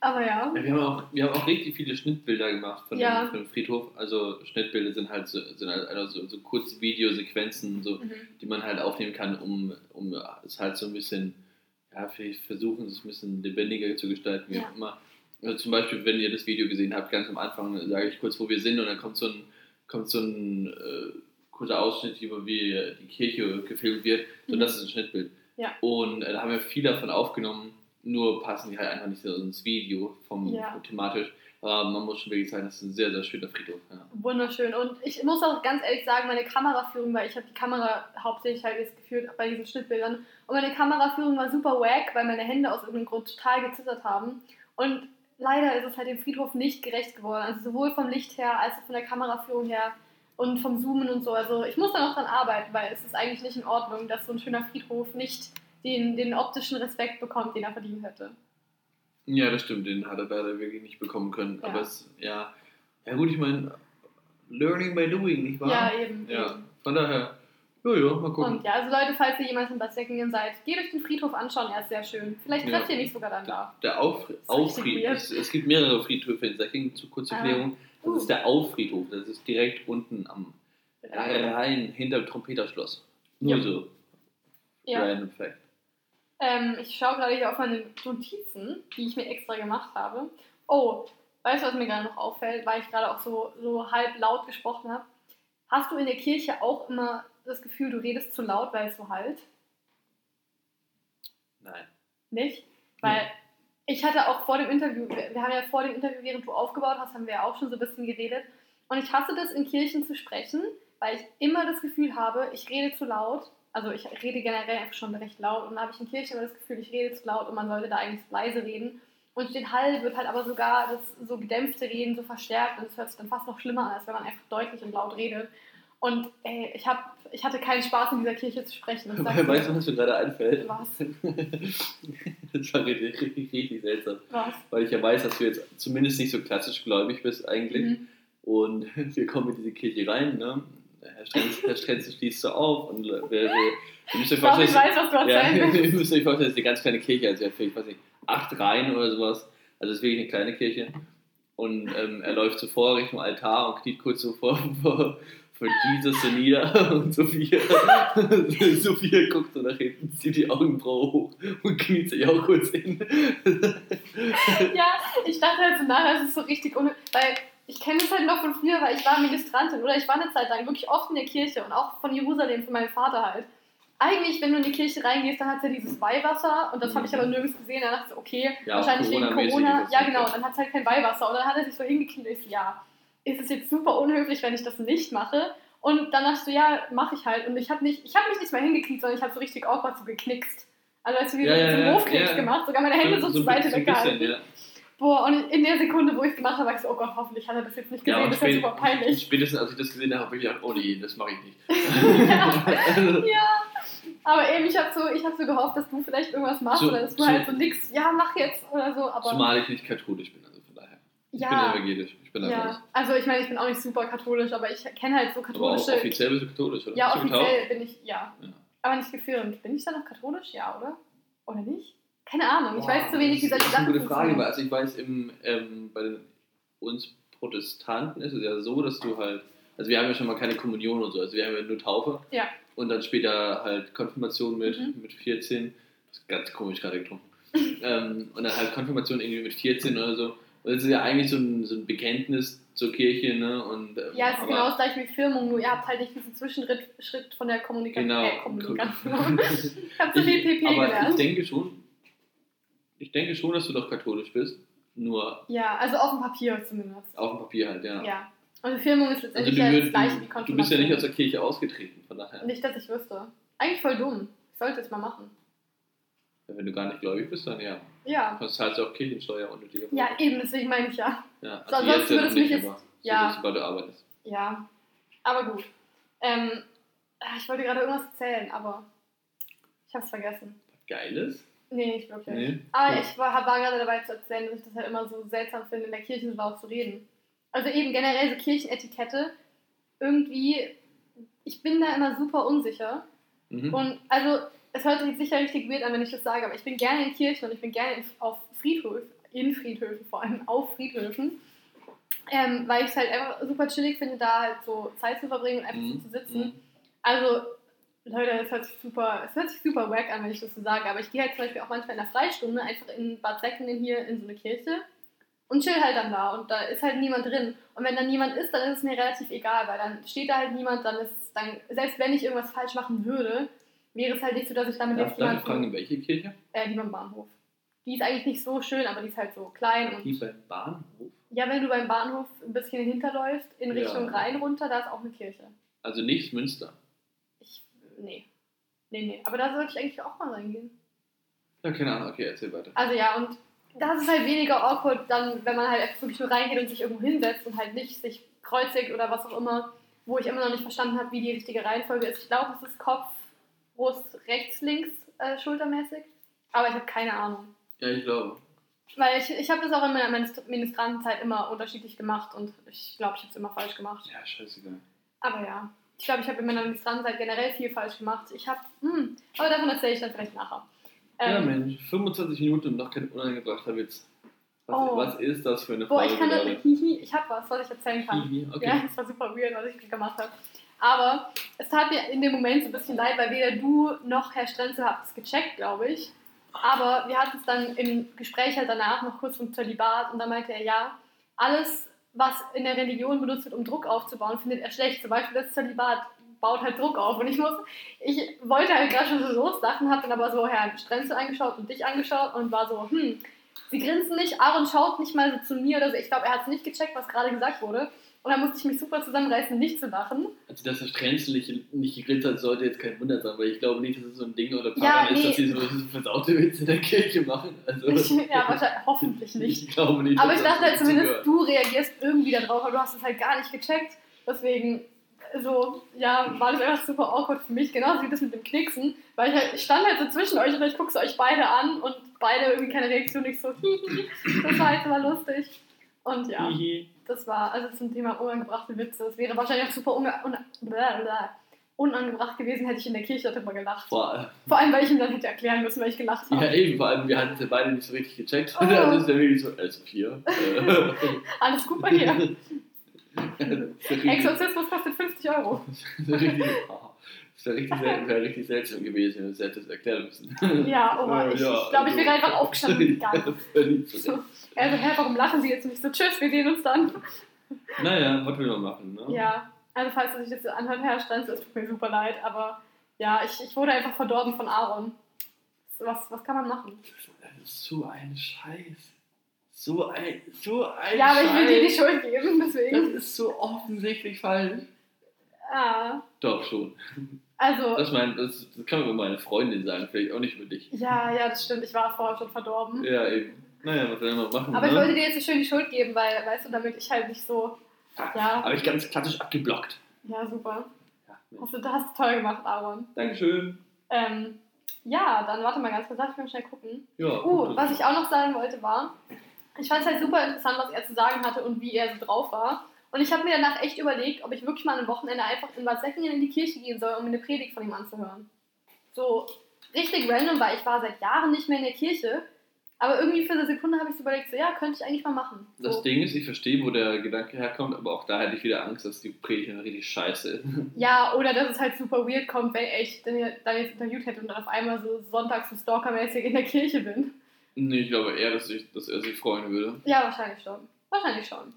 Aber ja. Ja, wir, haben auch, wir haben auch richtig viele Schnittbilder gemacht von, Ja. dem, von dem Friedhof. Also Schnittbilder sind halt so, sind halt also so, kurze Videosequenzen, so, Mhm. die man halt aufnehmen kann, um, um es halt so ein bisschen, ja, vielleicht versuchen, es ein bisschen lebendiger zu gestalten, wie Ja. auch immer. Also zum Beispiel, wenn ihr das Video gesehen habt, ganz am Anfang sage ich kurz, wo wir sind und dann kommt so ein, kommt so ein äh, kurzer Ausschnitt, über wie die Kirche gefilmt wird. So, Mhm. das ist ein Schnittbild. Ja. Und äh, da haben wir viel davon aufgenommen, nur passen die halt einfach nicht so ins Video vom, Ja. vom thematisch. Aber man muss schon wirklich sagen, das ist ein sehr, sehr schöner Friedhof. Ja. Wunderschön. Und ich muss auch ganz ehrlich sagen, meine Kameraführung, weil ich habe die Kamera hauptsächlich halt jetzt geführt bei diesen Schnittbildern. Und meine Kameraführung war super wack, weil meine Hände aus irgendeinem Grund total gezittert haben. Und leider ist es halt dem Friedhof nicht gerecht geworden. Also sowohl vom Licht her als auch von der Kameraführung her und vom Zoomen und so. Also ich muss da noch dran arbeiten, weil es ist eigentlich nicht in Ordnung, dass so ein schöner Friedhof nicht den, den optischen Respekt bekommt, den er verdient hätte. Ja, das stimmt, den hat er leider wirklich nicht bekommen können. Ja. Aber es, ja, ja gut, ich meine, learning by doing, nicht wahr? Ja, eben. Ja, eben. von daher, ja, ja, mal gucken. Und ja, also Leute, falls ihr jemals in Bad Säckingen seid, geht euch den Friedhof anschauen, er ist sehr schön. Vielleicht Ja. trefft ihr mich sogar dann da. Der Auf, Auffried, es, es gibt mehrere Friedhöfe in Säckingen, zu kurzer Ah. Erklärung. Das Uh. ist der Auffriedhof, das ist direkt unten am Rhein, hinter dem Trompeterschloss. Nur Ja. so, Ja. random fact. Ähm, ich schaue gerade hier auf meine Notizen, die ich mir extra gemacht habe. Oh, weißt du, was mir gerade noch auffällt, weil ich gerade auch so, so halb laut gesprochen habe? Hast du in der Kirche auch immer das Gefühl, du redest zu laut, weil es so halt? Nein. Nicht? Weil ich hatte auch vor dem Interview, wir wir haben ja vor dem Interview, während du aufgebaut hast, haben wir ja auch schon so ein bisschen geredet. Und ich hasse das, in Kirchen zu sprechen, weil ich immer das Gefühl habe, ich rede zu laut. Also ich rede generell einfach schon recht laut. Und dann habe ich in Kirchen immer das Gefühl, ich rede zu laut und man sollte da eigentlich leise reden. Und den Hall wird halt aber sogar das so gedämpfte Reden so verstärkt und es hört sich dann fast noch schlimmer an, als wenn man einfach deutlich und laut redet. Und ey, ich, hab, ich hatte keinen Spaß, in dieser Kirche zu sprechen. Und sag's Weißt du, was mir gerade einfällt? Was? das war richtig, richtig, richtig seltsam. Was? Weil ich ja weiß, dass du jetzt zumindest nicht so klassisch gläubig bist eigentlich. Mhm. Und wir kommen in diese Kirche rein, ne? Herr Strenz, Herr Strenz schließt so auf und wir, wir, ihr müsst euch vorstellen, ihr müsst euch vorstellen, das ist eine ganz kleine Kirche, also ich weiß nicht, acht Reihen oder sowas. Also es ist wirklich eine kleine Kirche. Und ähm, er läuft so vor Richtung Altar und kniet kurz so vor, vor, vor Jesus nieder und Sophia, Sophia guckt so nach hinten, zieht die Augenbraue hoch und kniet sich auch kurz hin. Ja, ich dachte halt so nachher, es ist so richtig un... Weil ich kenne es halt noch von früher, weil ich war Ministrantin oder ich war eine Zeit lang wirklich oft in der Kirche und auch von Jerusalem, von meinem Vater halt. Eigentlich, wenn du in die Kirche reingehst, dann hat es ja dieses Weihwasser und das habe ich aber nirgends gesehen. Dann dachte ich okay, Mhm. Ja, wahrscheinlich wegen Corona. ist es Ja, genau, dann hat es halt kein Weihwasser. Und dann hat er sich so hingekniet ja, ist es jetzt super unhöflich, wenn ich das nicht mache? Und dann dachte ich so, ja, mache ich halt. Und ich habe nicht, ich habe mich nicht mal hingekniet, sondern ich habe so richtig awkward so geknickst. Also als du wie Ja, so ja, einen ja, Hofknicks ja. gemacht, sogar meine Hände so, ein zur Seite bisschen, weggehalten. ja. Boah, und in der Sekunde, wo ich es gemacht habe, war ich so, oh Gott, hoffentlich hat er das jetzt nicht Ja, gesehen, und das ist ja super peinlich. Spätestens als ich das gesehen habe, habe ich gedacht, oh nee, das mache ich nicht. ja, ja. Aber eben, ich habe so, ich hab so gehofft, dass du vielleicht irgendwas machst So- oder dass du so- halt so nix, ja, mach jetzt oder so, aber Zumal ich nicht katholisch bin, also daher. Ich Ja. bin evangelisch, ich bin ja, also ich meine, ich bin auch nicht super katholisch, aber ich kenne halt so Aber katholische, offiziell bist du katholisch, oder? ja, Bist offiziell bin ich, ja, Ja. aber nicht gefirmt. Bin ich dann noch katholisch? Ja, oder? Oder nicht? Keine Ahnung, ich Boah, weiß zu wenig, wie das solche ist eine Sachen gute Frage, weil also ich weiß, im, ähm, bei den, uns Protestanten ist es ja so, dass du halt, also wir haben ja schon mal keine Kommunion und so, also wir haben ja nur Taufe Ja. und dann später halt Konfirmation mit, Mhm. mit 14, das ist ganz komisch gerade getrunken, ähm, und dann halt Konfirmation irgendwie mit 14 oder so. Und das ist ja eigentlich so ein, so ein Bekenntnis zur Kirche, ne? Und, ähm, Ja, es ist genau das gleiche wie Firmung, nur ihr habt halt nicht diesen Zwischenschritt Schritt von der Kommunikation. Genau. Äh, Kommunikation. ich habe so viel PP aber gelernt. ich denke schon, ich denke schon, dass du doch katholisch bist. Nur Ja, also auf dem Papier zumindest. auf dem Papier halt, ja. Ja. Und die Firmung ist Also letztendlich du, ja das gleiche wie Konfirmation. du bist ja nicht aus der Kirche ausgetreten, von daher. Nicht, dass ich wüsste. Eigentlich voll dumm. Ich sollte es mal machen. Wenn du gar nicht gläubig bist, dann ja. Ja. Sonst zahlst du auch Kirchensteuer unnötig. Ja, eben, deswegen meine ich ja. ja So, ansonsten jetzt ja würde es mich nicht, jetzt- aber ja. So, sobald du arbeitest. Ja. Aber gut. Ähm, ich wollte gerade irgendwas erzählen, aber ich habe es vergessen. Geiles? Nee, nicht wirklich. Nee. Aber Cool. ich war, war gerade dabei zu erzählen, dass ich das halt immer so seltsam finde, in der Kirche so laut zu reden. Also eben generell so Kirchenetikette. Irgendwie, ich bin da immer super unsicher. Mhm. Und also, es hört sich sicher richtig weird an, wenn ich das sage, aber ich bin gerne in Kirchen und ich bin gerne in, auf Friedhöfen, in Friedhöfen, vor allem auf Friedhöfen. Ähm, weil ich es halt einfach super chillig finde, da halt so Zeit zu verbringen und einfach so Mhm. zu sitzen. Mhm. Also, Leute, es hört sich super, es hört sich super wack an, wenn ich das so sage, aber ich gehe halt zum Beispiel auch manchmal in der Freistunde einfach in Bad Säckingen hier in so eine Kirche und chill halt dann da und da ist halt niemand drin. Und wenn da niemand ist, dann ist es mir relativ egal, weil dann steht da halt niemand, dann ist dann, selbst wenn ich irgendwas falsch machen würde, wäre es halt nicht so, dass ich damit Darf jetzt darf ich fragen, in welche Kirche? äh, die beim Bahnhof. Die ist eigentlich nicht so schön, aber die ist halt so klein und Die beim Bahnhof? ja, wenn du beim Bahnhof ein bisschen hinterläufst, in Ja. Richtung Rhein runter, da ist auch eine Kirche. Also nicht Münster. Ich, nee. Nee, nee. Aber da sollte ich eigentlich auch mal reingehen. Ja, keine Ahnung, okay, erzähl weiter. Also ja, und das ist halt weniger awkward, dann, wenn man halt einfach wirklich nur reingeht und sich irgendwo hinsetzt und halt nicht sich kreuzigt oder was auch immer, wo ich immer noch nicht verstanden habe, wie die richtige Reihenfolge ist. Ich glaube, es ist Kopf, Brust, rechts, links äh, schultermäßig. Aber ich habe keine Ahnung. Ja, ich glaube. Weil ich, ich habe das auch in meiner Ministr- Ministrantenzeit immer unterschiedlich gemacht und ich glaube, ich habe es immer falsch gemacht. Ja, scheißegal. Aber ja, ich glaube, ich habe in meiner Ministrantenzeit generell viel falsch gemacht. Ich habe, hm, aber davon erzähle ich dann vielleicht nachher. ja, Ähm, Mensch, 25 Minuten und noch kein unangebrachter Witz. Was, Oh. was ist das für eine boah, Frage ich kann das, hihi, ich habe was, was ich erzählen kann. Hihi, okay. Ja, das war super weird, was ich gemacht habe. Aber es tat mir in dem Moment so ein bisschen leid, weil weder du noch Herr Strenzel habt es gecheckt, glaube ich. Aber wir hatten es dann im Gespräch halt danach noch kurz vom Zölibat und da meinte er, ja, alles, was in der Religion benutzt wird, um Druck aufzubauen, findet er schlecht. Zum Beispiel das Zölibat baut halt Druck auf. Und ich muss, ich wollte halt gerade schon so loslachen, habe dann aber so Herrn Strenzel angeschaut und dich angeschaut und war so, hm, sie grinsen nicht, Aaron schaut nicht mal so zu mir oder so. Ich glaube, er hat es nicht gecheckt, was gerade gesagt wurde. Und dann musste ich mich super zusammenreißen, nicht zu lachen. Also, dass der Strenzel nicht, nicht gegrillt hat, sollte jetzt kein Wunder sein, weil ich glaube nicht, dass es so ein Ding oder Ja, Pattern ist, nee. dass sie so, versaute Witze in der Kirche machen. Also, Ich, ja, wahrscheinlich, hoffentlich nicht. Ich glaube nicht. Aber ich das dachte halt zumindest, gehört. du reagierst irgendwie darauf, aber du hast es halt gar nicht gecheckt. Deswegen, so, ja, war das einfach super awkward für mich. Genauso wie das mit dem Knicksen. Weil ich halt, ich stand halt so zwischen euch und ich gucke euch beide an und beide irgendwie keine Reaktion. Ich so, das war halt immer lustig. Und ja, Hihi. das war, also zum Thema unangebrachte Witze. Das wäre wahrscheinlich auch super unge un unangebracht gewesen, hätte ich in der Kirche darüber gelacht. Vor, Vor allem, weil ich ihm dann hätte erklären müssen, weil ich gelacht habe. ja, eben, vor allem, wir hatten es ja beide nicht so richtig gecheckt. Oh. Das ist ja wirklich so, also hier. Alles gut bei dir. Exo. Exorzismus kostet 50 Euro. Richtig, das wäre richtig, wäre richtig seltsam gewesen, wenn du es erklären müssen. Ja, oh ich, ich glaube, ich wäre einfach aufgestanden und gegangen. So. Recht. Also, hä, warum lachen Sie jetzt nicht so? Tschüss, wir sehen uns dann. Naja, was will man machen, ne? Ja, also falls du sich das anhört, Herr Stanz, es tut mir super leid, aber ja, ich, ich wurde einfach verdorben von Aaron. Was, was kann man machen? Das ist so ein Scheiß. So ein, so ein Ja, aber ich will dir die. Schuld geben, Das deswegen. ist so offensichtlich falsch. Ah, Doch, schon. Also, Das, mein, das, das kann man über meine Freundin sagen, vielleicht auch nicht über dich. ja, ja, das stimmt, ich war vorher schon verdorben. Ja, eben. Naja, was soll man machen? Aber ich ne? wollte dir jetzt so schön die Schuld geben, weil, weißt du, damit ich halt nicht so, ja, Habe ich ganz klassisch abgeblockt. ja, super. Ja. Hast du, das toll gemacht, Aaron. Dankeschön. Ähm, ja, dann warte mal ganz kurz, lass mich mal schnell gucken. Ja, Uh, was ich auch noch sagen wollte war, ich fand es halt super interessant, was er zu sagen hatte und wie er so drauf war. Und ich habe mir danach echt überlegt, ob ich wirklich mal am Wochenende einfach in Bad Säckingen in die Kirche gehen soll, um mir eine Predigt von ihm anzuhören. So richtig random, weil ich war seit Jahren nicht mehr in der Kirche. Aber irgendwie für eine Sekunde habe ich so überlegt, so ja, könnte ich eigentlich mal machen. So. Das Ding ist, ich verstehe, wo der Gedanke herkommt, aber auch da hätte ich wieder Angst, dass die Predigt richtig scheiße ist. Ja, oder dass es halt super weird kommt, wenn ich dann dann jetzt interviewt hätte und dann auf einmal so sonntags so stalkermäßig in der Kirche bin. nee, ich glaube eher, dass, ich, dass er sich freuen würde. Ja, wahrscheinlich schon. Wahrscheinlich schon.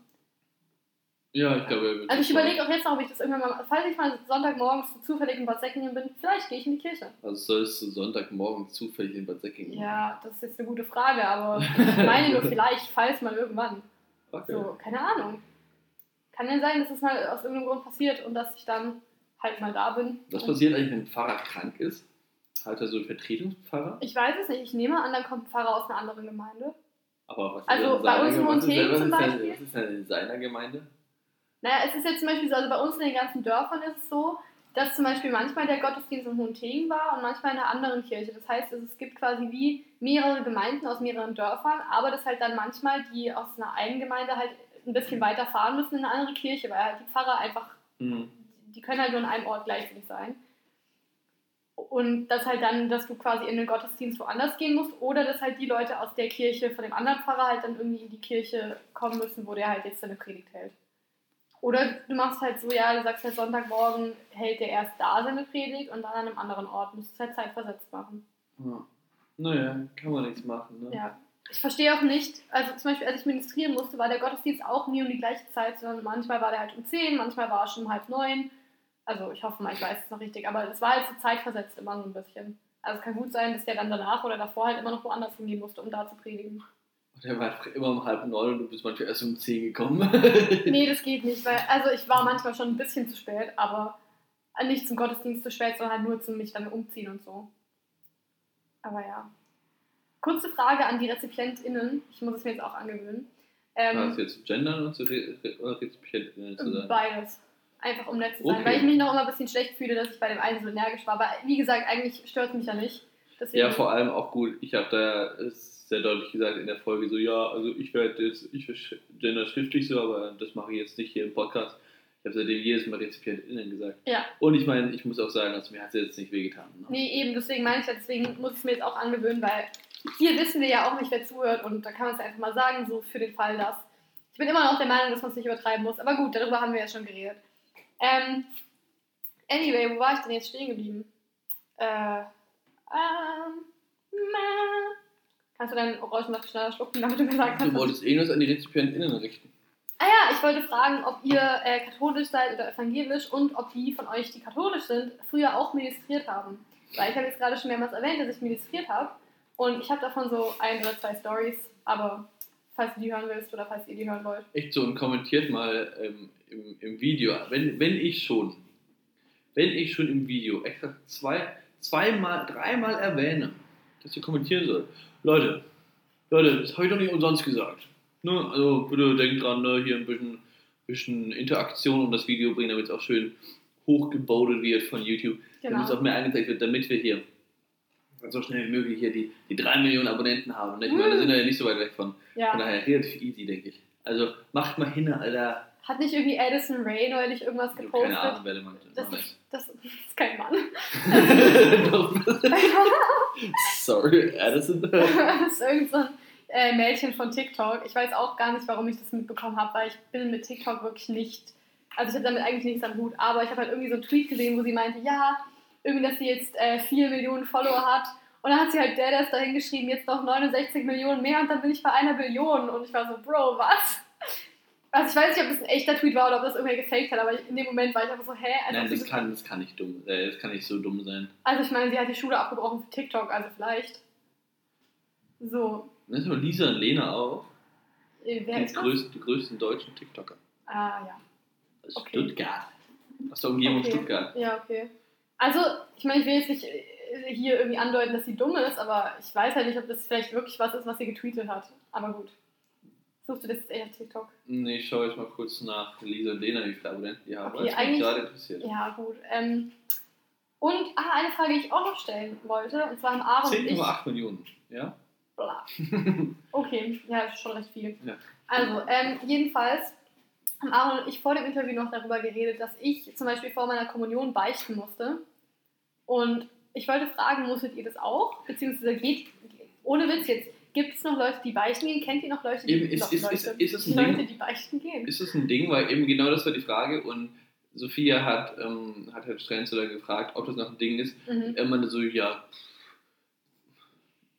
Ja, ich glaube, Also ich überlege auch jetzt noch, ob ich das irgendwann mal, falls ich mal Sonntagmorgens so zufällig in Bad Säckingen bin, vielleicht gehe ich in die Kirche. Also sollst du Sonntagmorgen zufällig in Bad Säckingen Ja, das ist jetzt eine gute Frage, aber ich meine nur vielleicht, falls mal irgendwann. Okay. So, keine Ahnung. Kann ja sein, dass es mal aus irgendeinem Grund passiert und dass ich dann halt mal da bin. Was passiert eigentlich, wenn ein Pfarrer krank ist? Hat er so einen Vertretungspfarrer? Ich weiß es nicht, ich nehme an, dann kommt ein Pfarrer aus einer anderen Gemeinde. Aber was ist Also bei uns in denn- zum Beispiel? Was ist denn in seiner Gemeinde? Naja, es ist jetzt zum Beispiel so, also bei uns in den ganzen Dörfern ist es so, dass zum Beispiel manchmal der Gottesdienst in Hohentegen war und manchmal in einer anderen Kirche. Das heißt, es gibt quasi wie mehrere Gemeinden aus mehreren Dörfern, aber dass halt dann manchmal die aus einer einen Gemeinde halt ein bisschen weiter fahren müssen in eine andere Kirche, weil halt die Pfarrer einfach, Hm. die können halt nur in einem Ort gleichzeitig sein. Und dass halt dann, dass du quasi in den Gottesdienst woanders gehen musst oder dass halt die Leute aus der Kirche von dem anderen Pfarrer halt dann irgendwie in die Kirche kommen müssen, wo der halt jetzt seine Predigt hält. Oder du machst halt so, ja, du sagst halt Sonntagmorgen hält der erst da seine Predigt und dann an einem anderen Ort. Musst es halt zeitversetzt machen. Ja. Naja, kann man nichts machen. Ne? Ja. Ich verstehe auch nicht, also zum Beispiel, als ich ministrieren musste, war der Gottesdienst auch nie um die gleiche Zeit, sondern manchmal war der halt um 10, manchmal war er schon um halb neun. Also ich hoffe mal, ich weiß es noch richtig, aber es war halt so zeitversetzt immer so ein bisschen. Also es kann gut sein, dass der dann danach oder davor halt immer noch woanders hingehen musste, um da zu predigen. Der war einfach immer um halb neun und du bist manchmal erst um zehn gekommen. Nee, das geht nicht, weil, also ich war manchmal schon ein bisschen zu spät, aber nicht zum Gottesdienst zu spät, sondern halt nur zum mich dann umziehen und so. Aber ja. Kurze Frage an die RezipientInnen, ich muss es mir jetzt auch angewöhnen. War Ähm, das jetzt zu gendern und zu Re Re Rezipientinnen zu sagen? beides. Einfach um nett zu sein, Okay. weil ich mich noch immer ein bisschen schlecht fühle, dass ich bei dem einen so energisch war. Aber wie gesagt, eigentlich stört es mich ja nicht. Deswegen, Ja, vor allem auch gut. Ich habe da sehr deutlich gesagt in der Folge so, ja, also ich werde jetzt, ich gender schriftlich so, aber das mache ich jetzt nicht hier im Podcast. Ich habe seitdem jedes Mal RezipientInnen gesagt. Ja. Und ich meine, ich muss auch sagen, also mir hat es jetzt nicht wehgetan. Ne? Nee, eben, deswegen meine ich ja, deswegen muss ich es mir jetzt auch angewöhnen, weil hier wissen wir ja auch nicht, wer zuhört und da kann man es einfach mal sagen, so für den Fall, dass. Ich bin immer noch der Meinung, dass man es nicht übertreiben muss, aber gut, darüber haben wir ja schon geredet. Ähm, anyway, wo war ich denn jetzt stehen geblieben? Äh, ähm. Kannst du deinen Orangensaft schneller schlucken, damit du mir sagen kannst? Du wolltest irgendwas an die RezipientInnen richten. Ah ja, ich wollte fragen, ob ihr äh, katholisch seid oder evangelisch und ob die von euch, die katholisch sind, früher auch ministriert haben. Weil ich habe jetzt gerade schon mehrmals erwähnt, dass ich ministriert habe. Und ich habe davon so ein oder zwei Stories, aber falls du die hören willst oder falls ihr die hören wollt. Echt so und kommentiert mal ähm, im, im Video, wenn, wenn ich schon, wenn ich schon im Video extra zwei, zweimal, dreimal erwähne, dass ihr kommentieren sollt. Leute, Leute, das habe ich doch nicht umsonst gesagt. Ne? Also bitte denkt dran, ne? hier ein bisschen, bisschen Interaktion und das Video bringen, damit es auch schön hochgebodet wird von YouTube, damit es Genau. auch mehr angezeigt wird, damit wir hier so schnell wie möglich hier die, die 3 Millionen Abonnenten haben. Ne? Ich meine, da sind wir ja nicht so weit weg von. Von Ja. daher relativ easy, denke ich. Also macht mal hin, Alter. Hat nicht irgendwie Addison Ray neulich irgendwas hab gepostet? keine Ahnung, wer der Mann Das ist. Das ist kein Mann. Sorry, Addison. das ist irgend so ein äh, Mädchen von TikTok. Ich weiß auch gar nicht, warum ich das mitbekommen habe, weil ich bin mit TikTok wirklich nicht, also ich habe damit eigentlich nichts am Hut, aber ich habe halt irgendwie so einen Tweet gesehen, wo sie meinte, ja, irgendwie, dass sie jetzt äh, 4 Millionen Follower hat und dann hat sie halt der, der ist dahin geschrieben, jetzt noch 69 Millionen mehr und dann bin ich bei einer Billion und ich war so, Bro, was? Also ich weiß nicht, ob das ein echter Tweet war oder ob das irgendwer gefaked hat, aber ich, in dem Moment war ich einfach so, hä? Als ob Nein, das kann, das kann nicht dumm. äh, Das kann nicht so dumm sein. Also ich meine, sie hat die Schule abgebrochen für TikTok, also vielleicht. So, Das ist aber Lisa und Lena auch. äh, wer Die ist größten, die größten deutschen TikToker. Ah, ja. Aus Okay. Stuttgart. Aus der Umgebung Okay. Stuttgart. Ja, okay. Also, ich meine, ich will jetzt nicht äh, hier irgendwie andeuten, dass sie dumm ist, aber ich weiß halt nicht, ob das vielleicht wirklich was ist, was sie getweetet hat. Aber gut. Suchst du das jetzt eher auf TikTok? Nee, ich schaue jetzt mal kurz nach Lisa und Lena, wie viele Abonnenten die haben. Okay, weil es mich gerade interessiert. Ja, gut. Ähm, und, ah, eine Frage, die ich auch noch stellen wollte, und zwar und ich... 10,8 Millionen. Ja? Bla. Okay, ja, das ist schon recht viel. Ja. Also, ähm, jedenfalls haben Aaron und ich vor dem Interview noch darüber geredet, dass ich zum Beispiel vor meiner Kommunion beichten musste. Und ich wollte fragen, musstet ihr das auch? Beziehungsweise geht, ohne Witz jetzt, gibt es noch Leute, die beichten gehen? Kennt ihr noch Leute, die, Eben, ist- noch ist- Leute, ist- ist es ein Leute, Ding? die beichten gehen? Ist das ein Ding? Weil eben genau das war die Frage und Sophia hat, ähm, hat Herr Strenz oder gefragt, ob das noch ein Ding ist. Mhm. Er meinte so, ja,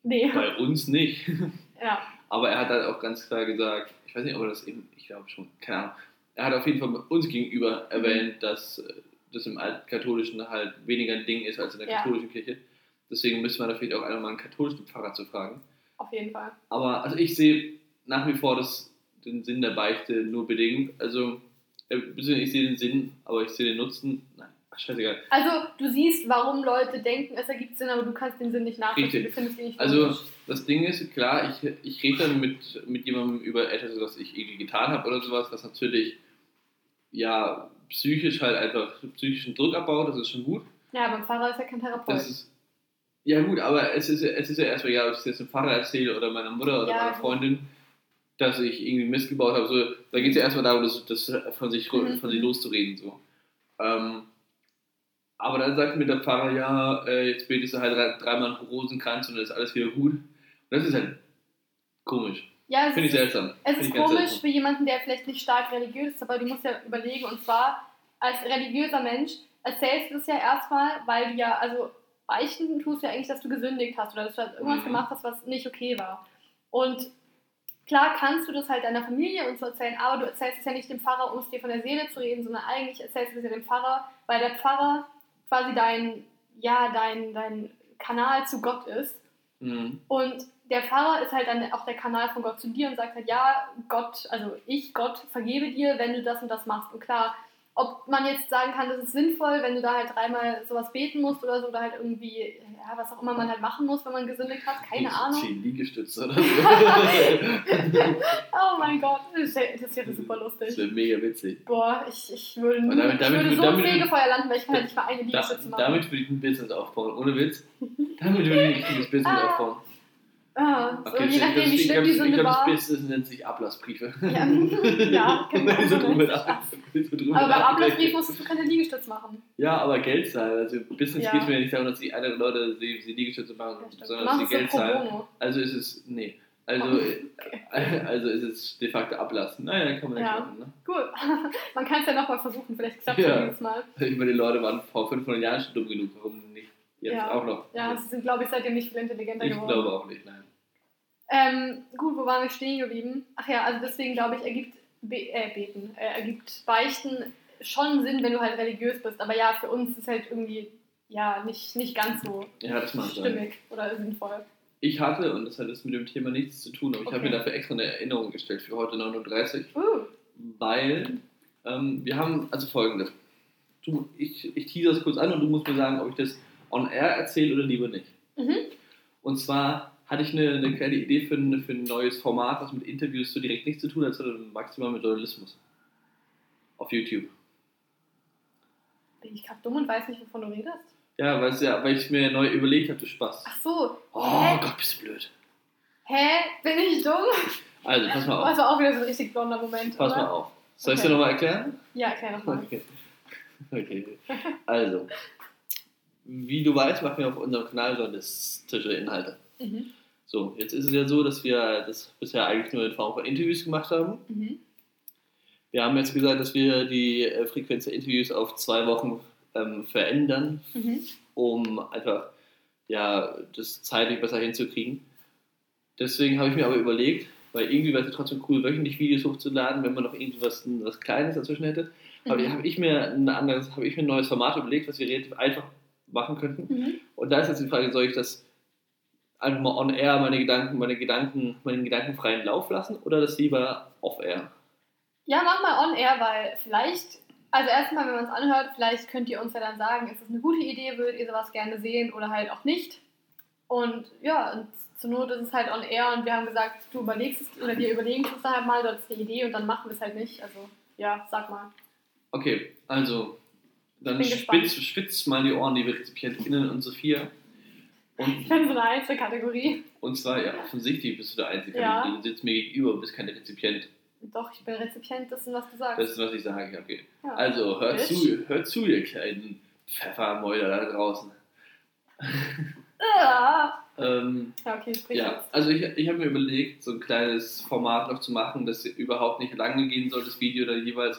Nee. bei uns nicht. Ja. Aber er hat halt auch ganz klar gesagt, ich weiß nicht, ob er das eben, ich glaube schon, keine Ahnung. Er hat auf jeden Fall uns gegenüber Mhm. erwähnt, dass äh, das im Altkatholischen halt weniger ein Ding ist als in der Ja. katholischen Kirche. Deswegen müsste man da vielleicht auch einmal einen katholischen Pfarrer zu fragen. Auf jeden Fall. Aber also ich sehe nach wie vor das, den Sinn der Beichte nur bedingt. Also, äh, ich sehe den Sinn, aber ich sehe den Nutzen. Nein, ach, scheißegal. Also, du siehst, warum Leute denken, es ergibt Sinn, aber du kannst den Sinn nicht nachvollziehen. Richtig. Du findest ihn nicht Also, logisch. das Ding ist, klar, ich, ich rede dann mit, mit jemandem über etwas, was ich irgendwie getan habe oder sowas, was natürlich, ja, psychisch halt einfach psychischen Druck abbaut, das ist schon gut. Ja, aber ein Pfarrer ist ja kein Therapeut. Das ist, ja gut, aber es ist, es ist ja erstmal, ja, ob ich es jetzt dem Vater erzähle oder meiner Mutter oder Ja, meiner. Freundin, dass ich irgendwie Mist gebaut habe, so, da geht es ja erstmal darum, das, das von, sich, Mhm. von sich loszureden. So. Ähm, aber dann sagt mir der Pfarrer, ja, äh, jetzt betest du halt drei- dreimal einen Rosenkranz und dann ist alles wieder gut. Und das ist halt komisch. ja, es Finde ich seltsam. es Finde ist komisch seltsam. für jemanden, der vielleicht nicht stark religiös ist, aber du musst ja überlegen, und zwar als religiöser Mensch erzählst du das ja erstmal, weil du ja, also beichten tust du ja eigentlich, dass du gesündigt hast oder dass du halt irgendwas Mhm. gemacht hast, was nicht okay war. Und klar kannst du das halt deiner Familie und so erzählen, aber du erzählst es ja nicht dem Pfarrer, um es dir von der Seele zu reden, sondern eigentlich erzählst du es ja dem Pfarrer, weil der Pfarrer quasi dein, ja, dein, dein Kanal zu Gott ist. Mhm. Und der Pfarrer ist halt dann auch der Kanal von Gott zu dir und sagt halt, ja, Gott, also ich, Gott, vergebe dir, wenn du das und das machst. Und klar, ob man jetzt sagen kann, das ist sinnvoll, wenn du da halt dreimal sowas beten musst oder so, oder halt irgendwie, ja, was auch immer man halt machen muss, wenn man gesündigt hat, keine Ahnung. Zehn Liegestütze oder so. oh mein Gott, das wäre das super Das lustig. wäre mega witzig. Boah, ich, ich würde, Und damit- ich damit- würde so damit- im Fegefeuer landen, weil ich kann halt nicht mal eine Da, Liegestütze machen. damit würde ich ein Business aufbauen, ohne Witz. Damit würde ich ein richtiges Business Ah, aufbauen. Ah, so, Okay, je nachdem, wie ich schlimm die Sünde war. das Business nennt sich Ablassbriefe. Ja, ja, genau. so drüber das ist nach- so drüber Aber beim nachdenken. Ablassbrief musstest du keine Liegestütze machen. Ja, aber Geld zahlen. Also Business Ja. geht mir ja nicht darum, dass die anderen Leute sie, sie Liegestütze machen, Ja, sondern dass sie Geld zahlen. Also ist es, nee. Also, Okay. also ist es de facto ablassen. Naja, kann man nicht Ja. machen. Ne? Gut. Man kann es ja nochmal versuchen, vielleicht klappt es Ja. dieses Mal. Ich meine, die Leute waren vor 500 Jahren schon dumm genug. Warum jetzt Ja. auch noch? Ja, sie sind, glaube ich, seitdem nicht viel intelligenter ich geworden. glaube auch nicht, nein. Ähm, gut, wo waren wir stehen geblieben? Ach ja, also deswegen glaube ich, ergibt Be äh, Beten, äh, ergibt Beichten schon Sinn, wenn du halt religiös bist. Aber ja, für uns ist halt irgendwie ja nicht, nicht ganz so Ja, stimmig oder sinnvoll. Ich hatte, und das hat jetzt mit dem Thema nichts zu tun, aber ich habe Okay. mir dafür extra eine Erinnerung gestellt für heute 39, Uh, weil ähm, wir haben, also folgendes. Du, ich, ich tease das kurz an und du musst mir sagen, ob ich das on air erzähle oder lieber nicht. mhm. Und zwar hatte ich eine, eine kleine Idee für ein, für ein neues Format, was mit Interviews so direkt nichts zu tun hat, sondern maximal mit Journalismus. Auf YouTube. Bin ich gerade dumm und weiß nicht, wovon du redest? Ja, weil, ja, weil ich mir neu überlegt habe, du Spaß. Ach so. Oh Hä? Gott, bist du blöd. Hä? Bin ich dumm? Also, pass mal auf. Das war auch wieder so ein richtig blonder Moment. Pass oder? mal auf. Soll ich Okay. dir nochmal erklären? Ja, erklär nochmal. Okay. okay. Also, wie du weißt, machen wir auf unserem Kanal journalistische Inhalte. Mhm. So, jetzt ist es ja so, dass wir das bisher eigentlich nur in Form von Interviews gemacht haben. Mhm. Wir haben jetzt gesagt, dass wir die äh, Frequenz der Interviews auf zwei Wochen ähm, verändern, Mhm. um einfach ja, das zeitlich besser hinzukriegen. Deswegen habe ich mir aber überlegt, weil irgendwie wäre es trotzdem cool, wöchentlich Videos hochzuladen, wenn man noch irgendwas was Kleines dazwischen hätte. Aber Mhm. habe ich mir ein anderes, habe ich mir ein neues Format überlegt, was wir relativ einfach machen könnten. Mhm. Und da ist jetzt die Frage, soll ich das einfach mal on air meine Gedanken, meine Gedanken, meinen gedankenfreien Lauf lassen oder das lieber off air? Ja, mach mal on air, weil vielleicht, also erstmal, wenn man es anhört, vielleicht könnt ihr uns ja dann sagen, ist es eine gute Idee, würdet ihr sowas gerne sehen oder halt auch nicht. Und ja, und zur Not ist es halt on air und wir haben gesagt, du überlegst es oder wir überlegen es halt mal, du hast eine Idee und dann machen wir es halt nicht. Also ja, sag mal. Okay, also dann gespannt. spitz, mal die Ohren, liebe RezipientInnen und Sophia. Ich Und, bin so eine Einzelkategorie. und zwar, ja, offensichtlich bist du der Einzige, Ja. du sitzt mir gegenüber und bist kein Rezipient. Doch, ich bin Rezipient dessen, was du sagst. Das ist, was ich sage, okay. ja. Also, hört Bitch. zu, hört zu, ihr kleinen Pfeffermäuler da draußen. Ah. Ähm, Ja, okay, sprich ja, jetzt. also ich, ich habe mir überlegt, so ein kleines Format noch zu machen, das überhaupt nicht lange gehen soll, das Video dann jeweils.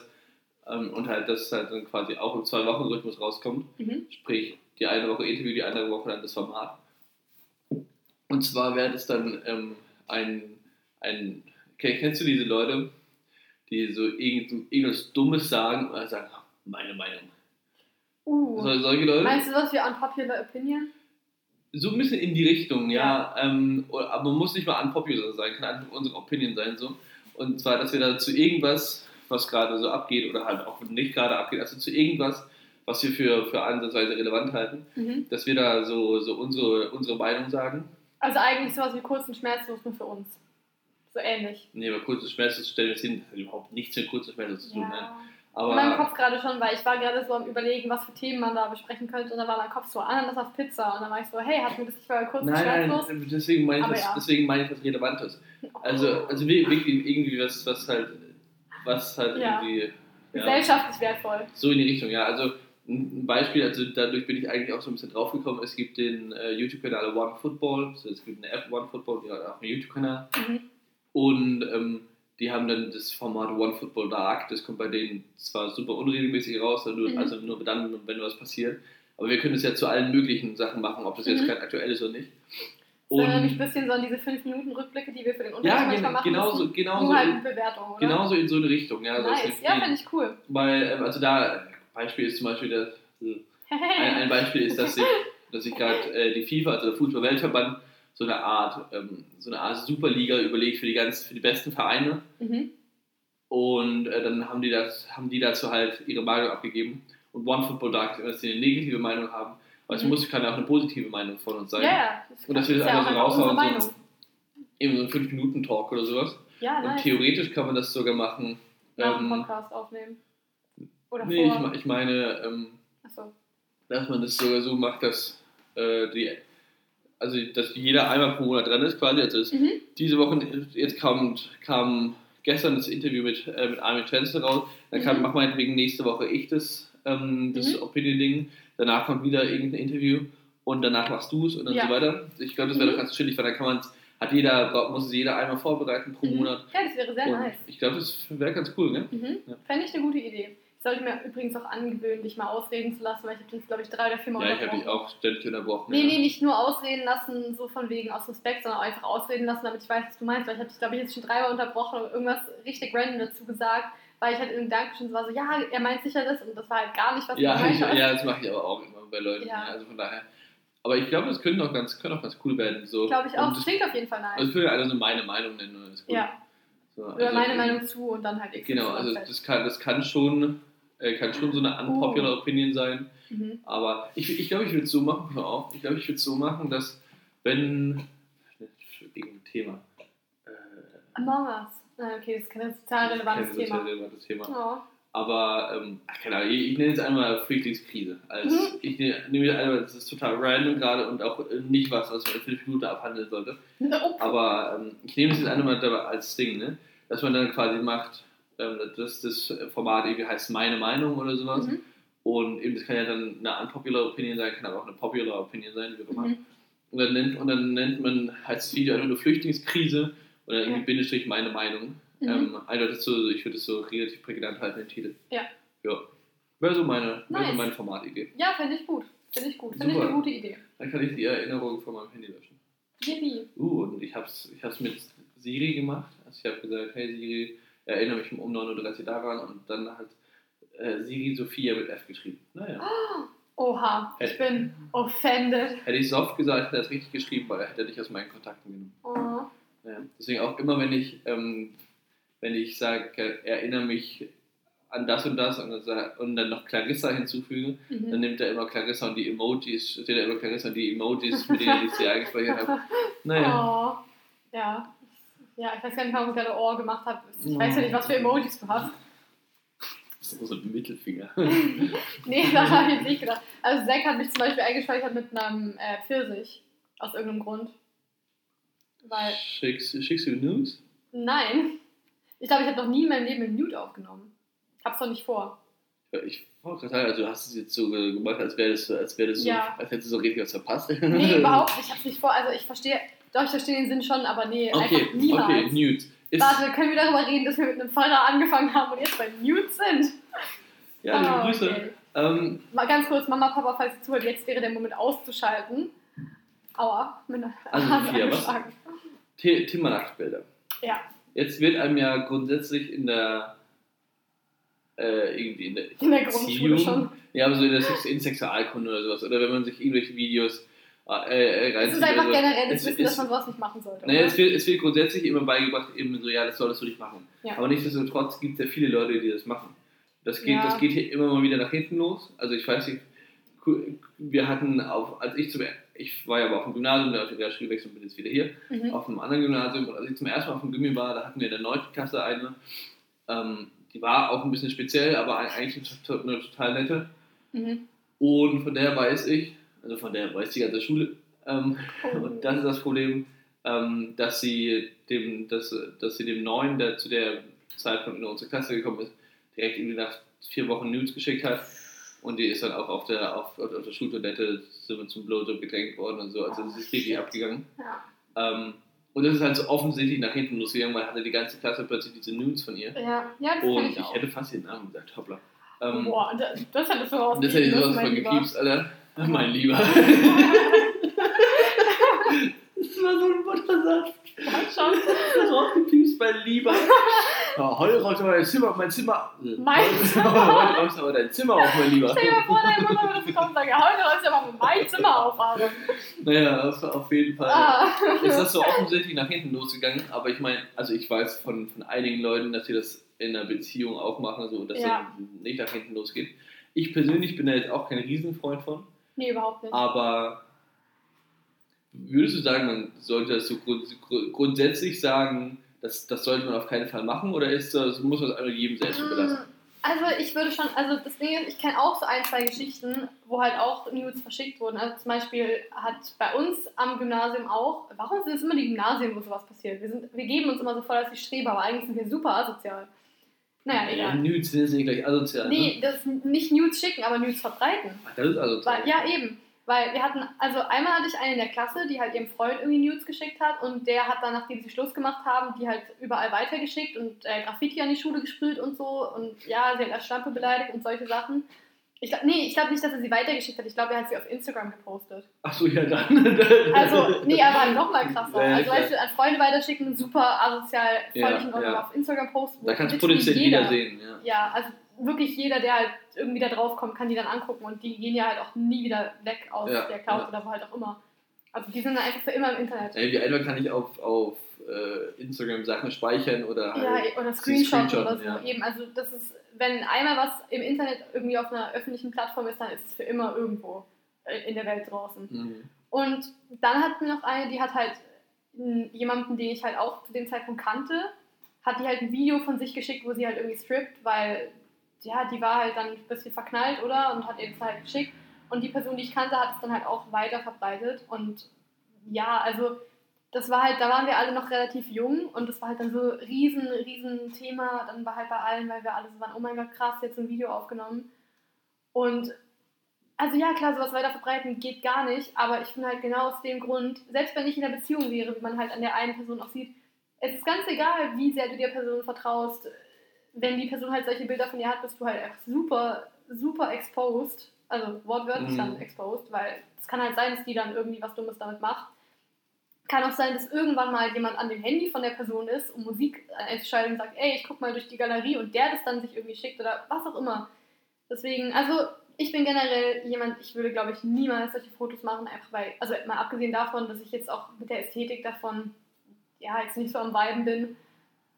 Ähm, und halt, dass es halt dann quasi auch im Zwei-Wochen-Rhythmus rauskommt. Mhm. Sprich, die eine Woche Interview, die andere Woche dann das Format. Und zwar wäre das dann ähm, ein, ein. Ken- Kennst du diese Leute, die so irgend, irgendwas Dummes sagen oder sagen, meine Meinung? Uh. So, solche Leute? Meinst du was wie Unpopular Opinion? So ein bisschen in die Richtung, ja. Ähm, oder- aber muss nicht mal unpopular sein, kann einfach unsere Opinion sein. so. Und zwar, dass wir da zu irgendwas, was gerade so abgeht oder halt auch nicht gerade abgeht, also zu irgendwas, was wir für, für ansatzweise relevant halten, Mhm. dass wir da so, so unsere, unsere Meinung sagen. Also eigentlich sowas wie kurz und schmerzlos nur für uns. So ähnlich. Nee, aber kurzes Schmerzlos stellen wir uns hin, das hat überhaupt nichts mit kurzes Schmerzlos zu tun. Ne? Ja. In meinem Aber Kopf gerade schon, weil ich war gerade so am überlegen, was für Themen man da besprechen könnte und dann war mein Kopf so Ananas auf Pizza und dann war ich so, hey, hatten wir das nicht vorher kurz und nein, schmerzlos? nein, deswegen meine ich, was, ja. deswegen meine ich was Relevantes. Also, also wir- wirklich irgendwie was, was halt, was halt Ja. irgendwie. Ja. Gesellschaftlich wertvoll. So in die Richtung, ja. Also ein Beispiel, also dadurch bin ich eigentlich auch so ein bisschen draufgekommen. Es gibt den äh, YouTube-Kanal One Football, also es gibt eine App One Football, die hat auch einen YouTube-Kanal. Mhm. Und ähm, die haben dann das Format One Football Dark, das kommt bei denen zwar super unregelmäßig raus, also nur, Mhm. also nur dann, wenn was passiert. Aber wir können es ja zu allen möglichen Sachen machen, ob das jetzt Mhm. kein aktuell ist oder nicht. Das erinnert mich Und ein bisschen so an diese 5-Minuten-Rückblicke, die wir für den Unterricht ja, manchmal machen genauso, müssen. genauso, Nur halt Bewertung, oder? in so eine Richtung. Ja, Nice. Ja, finde ich cool. weil, ähm, also da, Beispiel ist zum Beispiel das, ein, ein Beispiel ist, dass sich, dass sich gerade äh, die FIFA, also der Fußball-Weltverband, so eine Art, ähm, so eine Art Superliga überlegt für die ganz, für die besten Vereine. mhm. Und äh, dann haben die, das, haben die dazu halt ihre Meinung abgegeben. Und One Football Duck, dass sie eine negative Meinung haben. Aber es Mhm. muss, kann ja auch eine positive Meinung von uns sein. Ja, ja. Das Und dass wir das ja einfach so raushauen, so-. Eben so ein 5-Minuten-Talk oder sowas. Ja, Und nice. theoretisch kann man das sogar machen. Nach ähm, Podcast aufnehmen. Oder nee, ich, vor. me- ich meine, ähm, Achso. dass man das sogar so macht, dass äh, die, also dass jeder einmal pro Monat dran ist quasi. Also Mhm. diese Woche, jetzt kam, kam gestern das Interview mit, äh, mit Armin Chancellor raus. Dann kann, Mhm. mach meinetwegen nächste Woche ich das, ähm, das Mhm. Opinion-Ding. Danach kommt wieder irgendein Interview und danach machst du es und dann Ja. so weiter. Ich glaube, das wäre Mhm. doch ganz chillig, weil dann kann man hat jeder, muss es jeder einmal vorbereiten pro Mhm. Monat. Ja, das wäre sehr Und nice. ich glaube, das wäre ganz cool, ne? Mhm. Ja. Fände ich eine gute Idee. Ich sollte mir übrigens auch angewöhnen, dich mal ausreden zu lassen, weil ich habe dich, glaube ich, drei oder vier Mal Ja, ich habe dich auch ständig unterbrochen. Nee, ja. nee, nicht nur ausreden lassen, so von wegen aus Respekt, sondern auch einfach ausreden lassen, damit ich weiß, was du meinst. Weil ich habe dich, glaube ich, jetzt schon dreimal unterbrochen und irgendwas richtig random dazu gesagt, weil ich halt Gedanken schon so war, so, ja, er meint sicher das und das war halt gar nicht, was Ja, du gemeint ich, ja, das mache ich aber auch immer bei Leuten. Ja. Also von daher. Aber ich glaube, das könnte auch ganz, könnte auch ganz cool werden. So. Glaube ich auch. Und Das klingt auf jeden Fall nice. das könnte einer so meine Meinung nennen. und das ist gut. ja, So, oder also, meine Meinung zu und dann halt X. Genau, also das kann, das kann schon, äh, kann schon so eine unpopular Opinion sein. Mhm. Aber ich, ich glaube, ich würde es so machen, hör auf. Ich glaube, ich würde es so machen, dass wenn. Irgendein Thema. Äh, Among Us. Ah, Okay, das ist kein sozial relevantes kein Thema. sozial relevantes Thema. Oh. Aber, ähm, ach, keine Ahnung, ich, ich nenne jetzt einmal Flüchtlingskrise. Als, Mhm. Ich ne- nehme jetzt einmal, das ist total random gerade und auch äh, nicht was, was man in fünf Minuten abhandeln sollte. Oh. Aber ähm, ich nehme das jetzt einmal als Ding, ne? dass man dann quasi macht, ähm, dass das Format irgendwie heißt meine Meinung oder sowas. Mhm. Und eben, das kann ja dann eine unpopular Opinion sein, kann aber auch eine popular Opinion sein, wie auch immer. Mhm. Und, dann nennt, und dann nennt man als Video einfach nur Flüchtlingskrise oder irgendwie Ja. Bindestrich meine Meinung. Mhm. Ähm, also das so, ich würde es so relativ prägnant halten, den Titel. Ja. Ja. Wäre so meine, wäre so Nice. meine Formatidee. Ja, finde ich gut. Finde ich gut. Finde ich eine gute Idee. Dann kann ich die Erinnerung von meinem Handy löschen. Yippie. Uh, und ich habe es ich hab's mit Siri gemacht. Also ich habe gesagt, hey Siri, erinnere mich um 9.30 Uhr daran und dann hat äh, Siri Sophia mit F geschrieben. Naja. Oha, ich bin offended. Hätte ich soft gesagt, hätte er es richtig geschrieben, weil er hätte dich aus meinen Kontakten genommen. Oh. Ja. Deswegen auch immer, wenn ich, ähm, wenn ich sage, erinnere mich an das und das und dann, sag- und dann noch Clarissa hinzufüge, dann Mhm. nimmt er immer Clarissa und die Emojis, steht da immer Clarissa und die Emojis, mit denen ich sie eingespeichert habe. Naja. Oh. Ja. Ja, ich weiß gar nicht, warum ich gerade Ohr gemacht habe. Ich weiß ja nicht, was für Emojis du hast. Das ist so ein Mittelfinger. Nee, da habe ich nicht gedacht. Also Zack hat mich zum Beispiel eingespeichert mit einem äh, Pfirsich. Aus irgendeinem Grund. Weil, Schickst, schickst du News? nein. Ich glaube, ich habe noch nie in meinem Leben einen Nude aufgenommen. Hab's doch nicht vor. Ja, Ich gerade sagen, also du hast es jetzt so ge- gemacht, als wäre das, als wäre das so, Ja. als hättest du so richtig was verpasst. Nee, überhaupt nicht. Ich hab's nicht vor. Also ich verstehe, doch, ich verstehe den Sinn schon, aber nee, Okay, einfach niemals. okay, Nudes. Ist, Warte, können wir darüber reden, dass wir mit einem Pfarrer angefangen haben und jetzt bei Nudes sind? ja, liebe Ah, Grüße. okay. Ähm, Mal ganz kurz, Mama, Papa, falls ihr zuhört, jetzt wäre der Moment auszuschalten. Aua, mit einer Also, Sophia, was? The Thema Nacktbilder. Ja. Jetzt wird einem ja grundsätzlich in der äh, irgendwie in der In der Grundschule schon. Ja, aber so in der Sex in Sexualkunde oder sowas. Oder wenn man sich irgendwelche Videos äh, äh, Es reinzieht. ist einfach generelles Es- Wissen, es- dass man sowas nicht machen sollte. Naja, es wird, es wird grundsätzlich immer beigebracht, eben so, ja, das solltest du nicht machen. Ja. Aber nichtsdestotrotz gibt es ja viele Leute, die das machen. Das geht, Ja. das geht hier immer mal wieder nach hinten los. Also ich weiß nicht, wir hatten auf, als ich zum ich war ja aber auf dem Gymnasium, da auf die Realschule gewechselt und bin jetzt wieder hier, Mhm. auf einem anderen Gymnasium. Und als ich zum ersten Mal auf dem Gymnasium war, da hatten wir in der 9. Klasse eine, ähm, die war auch ein bisschen speziell, aber eigentlich eine, to- eine total nette. Mhm. Und von der weiß ich, also von der weiß die ganze Schule, ähm, Oh. und das ist das Problem, ähm, dass sie dem, dass, dass sie dem Neuen, der zu der Zeitpunkt in unsere Klasse gekommen ist, direkt irgendwie nach vier Wochen Nudes geschickt hat. Und die ist dann auch auf der, auf, auf der Schultoilette zum Blowjob gedrängt worden und so. Also das ist richtig abgegangen. Ja. Ähm, und das ist halt so offensichtlich nach hinten losgegangen, weil hatte die ganze Klasse plötzlich diese Nudes von ihr. Ja, ja, das Und ich, ich hätte fast den Namen gesagt, hoppla. Ähm, Boah, das, das hättest du das rausgekriegt. hätte ich Lieber. gepiepst, Alter. Mein Lieber. das war so ein Buttersatz. Schon. Das war aufgepiepst, mein Lieber. Ja, heute räumst du aber dein Zimmer, mein Zimmer. Mein Zimmer. Heute räumst du aber dein Zimmer auf, mein Lieber. Stell dir mal vor, deine Mutter würde so kommen und sagen, heute räumst du aber mein Zimmer auf. Also. Naja, auf jeden Fall. Ah. Ist das so offensichtlich nach hinten losgegangen, aber ich meine, also ich weiß von, von einigen Leuten, dass sie das in einer Beziehung auch machen, so dass Ja. nicht nach hinten losgeht. Ich persönlich bin da jetzt auch kein Riesenfreund von, Nee, überhaupt nicht. aber würdest du sagen, man sollte das so grund, gru- grundsätzlich sagen, das, das sollte man auf keinen Fall machen oder ist das, muss man es einfach jedem selbst überlassen? Mm, Also ich würde schon, also das Ding ist, ich kenne auch so ein, zwei Geschichten, wo halt auch Nudes verschickt wurden. Also zum Beispiel hat bei uns am Gymnasium auch, warum sind es immer die Gymnasien, wo sowas passiert? Wir, sind, wir geben uns immer so voll als die Streber, aber eigentlich sind wir super asozial. Naja, Ja, egal. Nudes sind nicht gleich asozial. Ne? Nee, das nicht Nudes schicken, aber Nudes verbreiten. Ach, Das ist asozial. Weil, ja, eben. Weil wir hatten, also einmal hatte ich eine in der Klasse, die halt ihrem Freund irgendwie Nudes geschickt hat und der hat dann, nachdem sie Schluss gemacht haben, die halt überall weitergeschickt und äh, Graffiti an die Schule gesprüht und so und ja, sie hat als Schlampe beleidigt und solche Sachen. Ich glaub, nee, ich glaube nicht, dass er sie weitergeschickt hat. Ich glaube, er hat sie auf Instagram gepostet. Ach so, ja dann. Also, nee, aber noch mal krasser. Ja, also, weißt du, an Freunde weiterschicken, super asozial, voll Ja, nicht in Ordnung ja. auf Instagram posten. da kannst du potenziell jeder- jeder sehen. Ja. ja, also wirklich jeder, der halt irgendwie da drauf kommt, kann die dann angucken und die gehen ja halt auch nie wieder weg aus Ja, der Cloud ja. oder wo halt auch immer. Also die sind dann einfach für immer im Internet. Ey, wie einfach kann ich auf, auf äh, Instagram Sachen speichern oder Ja, halt. oder sie Screenshots oder so. ja. Eben, also das ist, wenn einmal was im Internet irgendwie auf einer öffentlichen Plattform ist, dann ist es für immer irgendwo äh, in der Welt draußen. Mhm. Und dann hatten wir noch eine, die hat halt jemanden, den ich halt auch zu dem Zeitpunkt kannte, hat die halt ein Video von sich geschickt, wo sie halt irgendwie strippt, weil ja, die war halt dann ein bisschen verknallt, oder? Und hat ihr das halt geschickt. Und die Person, die ich kannte, hat es dann halt auch weiter verbreitet. Und ja, also das war halt, da waren wir alle noch relativ jung und das war halt dann so riesen, riesen Thema. Dann war halt bei allen, weil wir alle so waren, oh mein Gott, krass, jetzt ein Video aufgenommen. Und also ja, klar, sowas weiter verbreiten geht gar nicht, aber ich finde halt genau aus dem Grund, selbst wenn ich in einer Beziehung wäre, wie man halt an der einen Person auch sieht, es ist ganz egal, wie sehr du der Person vertraust. Wenn die Person halt solche Bilder von dir hat, bist du halt einfach super, super exposed. Also wortwörtlich Mhm. dann exposed, weil es kann halt sein, dass die dann irgendwie was Dummes damit macht. Kann auch sein, dass irgendwann mal jemand an dem Handy von der Person ist, um Musik einzuschalten und sagt, ey, ich guck mal durch die Galerie und der das dann sich irgendwie schickt oder was auch immer. Deswegen, also ich bin generell jemand, ich würde glaube ich niemals solche Fotos machen, einfach weil, also mal abgesehen davon, dass ich jetzt auch mit der Ästhetik davon, ja, jetzt nicht so am Weiben bin,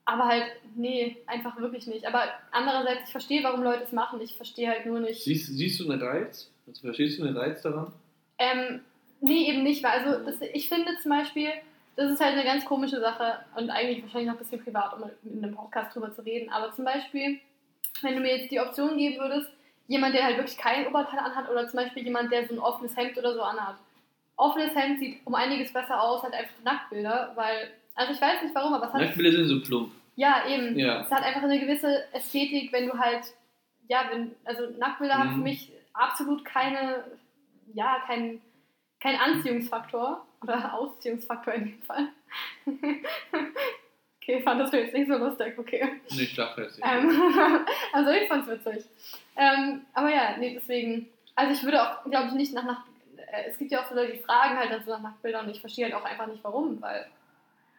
aber halt, nee, einfach wirklich nicht. Aber andererseits, ich verstehe, warum Leute es machen, ich verstehe halt nur nicht. Siehst, siehst du einen Reiz? Also verstehst du einen Reiz daran? Ähm, nee, eben nicht, weil also das, ich finde zum Beispiel, das ist halt eine ganz komische Sache und eigentlich wahrscheinlich noch ein bisschen privat, um in einem Podcast drüber zu reden, aber zum Beispiel, wenn du mir jetzt die Option geben würdest, jemand, der halt wirklich kein Oberteil anhat oder zum Beispiel jemand, der so ein offenes Hemd oder so anhat. Offenes Hemd sieht um einiges besser aus, halt einfach Nacktbilder, weil, also ich weiß nicht warum, aber es hat Nacktbilder sind so plump. ja, eben. Ja. Es hat einfach eine gewisse Ästhetik, wenn du halt, ja, wenn, also Nacktbilder haben Mhm. für mich absolut keine, ja, kein, kein Anziehungsfaktor oder Ausziehungsfaktor in dem Fall. okay, fandest du jetzt nicht so lustig, okay. Nee, ich dachte jetzt nicht. Ähm, also ich fand's witzig. Ähm, aber ja, nee, deswegen, also ich würde auch, glaube ich, nicht nach Nacht, äh, es gibt ja auch so Leute, die fragen halt dann so nach Nacktbildern und ich verstehe halt auch einfach nicht warum, weil,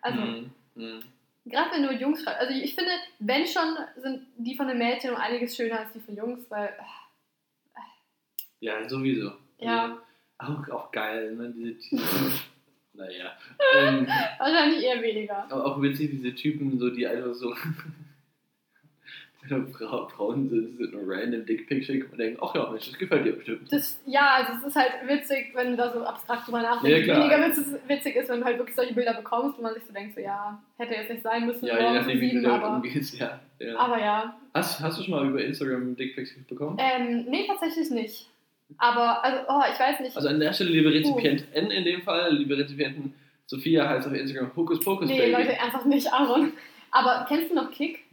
also, Mhm. Mhm. Gerade wenn du mit Jungs schreibst. Also ich finde, wenn schon, sind die von den Mädchen um einiges schöner als die von Jungs, weil. äh, Ja, sowieso. Ja. Also, auch, auch geil, ne? Diese Typen. naja. Ähm, Wahrscheinlich eher weniger. aber auch witzig, diese Typen, so, die einfach so. Frau, Frauen sind, sind nur random Dickpick schicken und denken, ach ja, Mensch, das gefällt dir bestimmt. Das, ja, also es ist halt witzig, wenn du da so abstrakt drüber Ja, nachdenkst. klar. Weniger witzig, witzig ist, wenn du halt wirklich solche Bilder bekommst, wo man sich so denkt, so ja, hätte jetzt nicht sein müssen, ja, je nachdem, wie du damit aber, umgehst, ja. ja. aber ja. Hast, hast du schon mal über Instagram Dickpics bekommen? Ähm, nee, tatsächlich nicht. Aber, also, oh, ich weiß nicht. Also an der Stelle, liebe Rezipientin in dem Fall, liebe Rezipienten, Sophia heißt auf Instagram Hokus Pokus nee, Baby. Leute, ernsthaft nicht, Aaron. Aber kennst du noch Kick?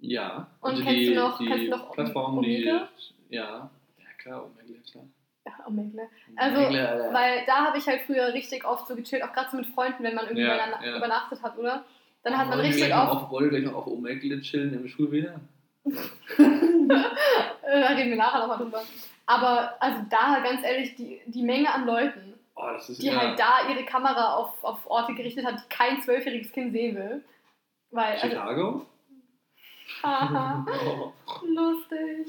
Ja. Und also kennst die, du noch- die kennst du noch Plattform, Omegle? die. Ja. Ja, klar, Omegle, klar. Ja, Omegle. Also, Omegle. Weil da habe ich halt früher richtig oft so gechillt, auch gerade so mit Freunden, wenn man irgendwie Ja, überna- ja. übernachtet hat, oder? Dann hat man richtig oft, wollen wir gleich noch auf Omegle chillen im Schul wieder? äh, da reden wir nachher nochmal drüber. Aber also da, ganz ehrlich, die, die Menge an Leuten, Oh, ist die ja. halt da ihre Kamera auf, auf Orte gerichtet hat, die kein zwölfjähriges Kind sehen will. Weil, also, Chicago? Haha, Oh. lustig.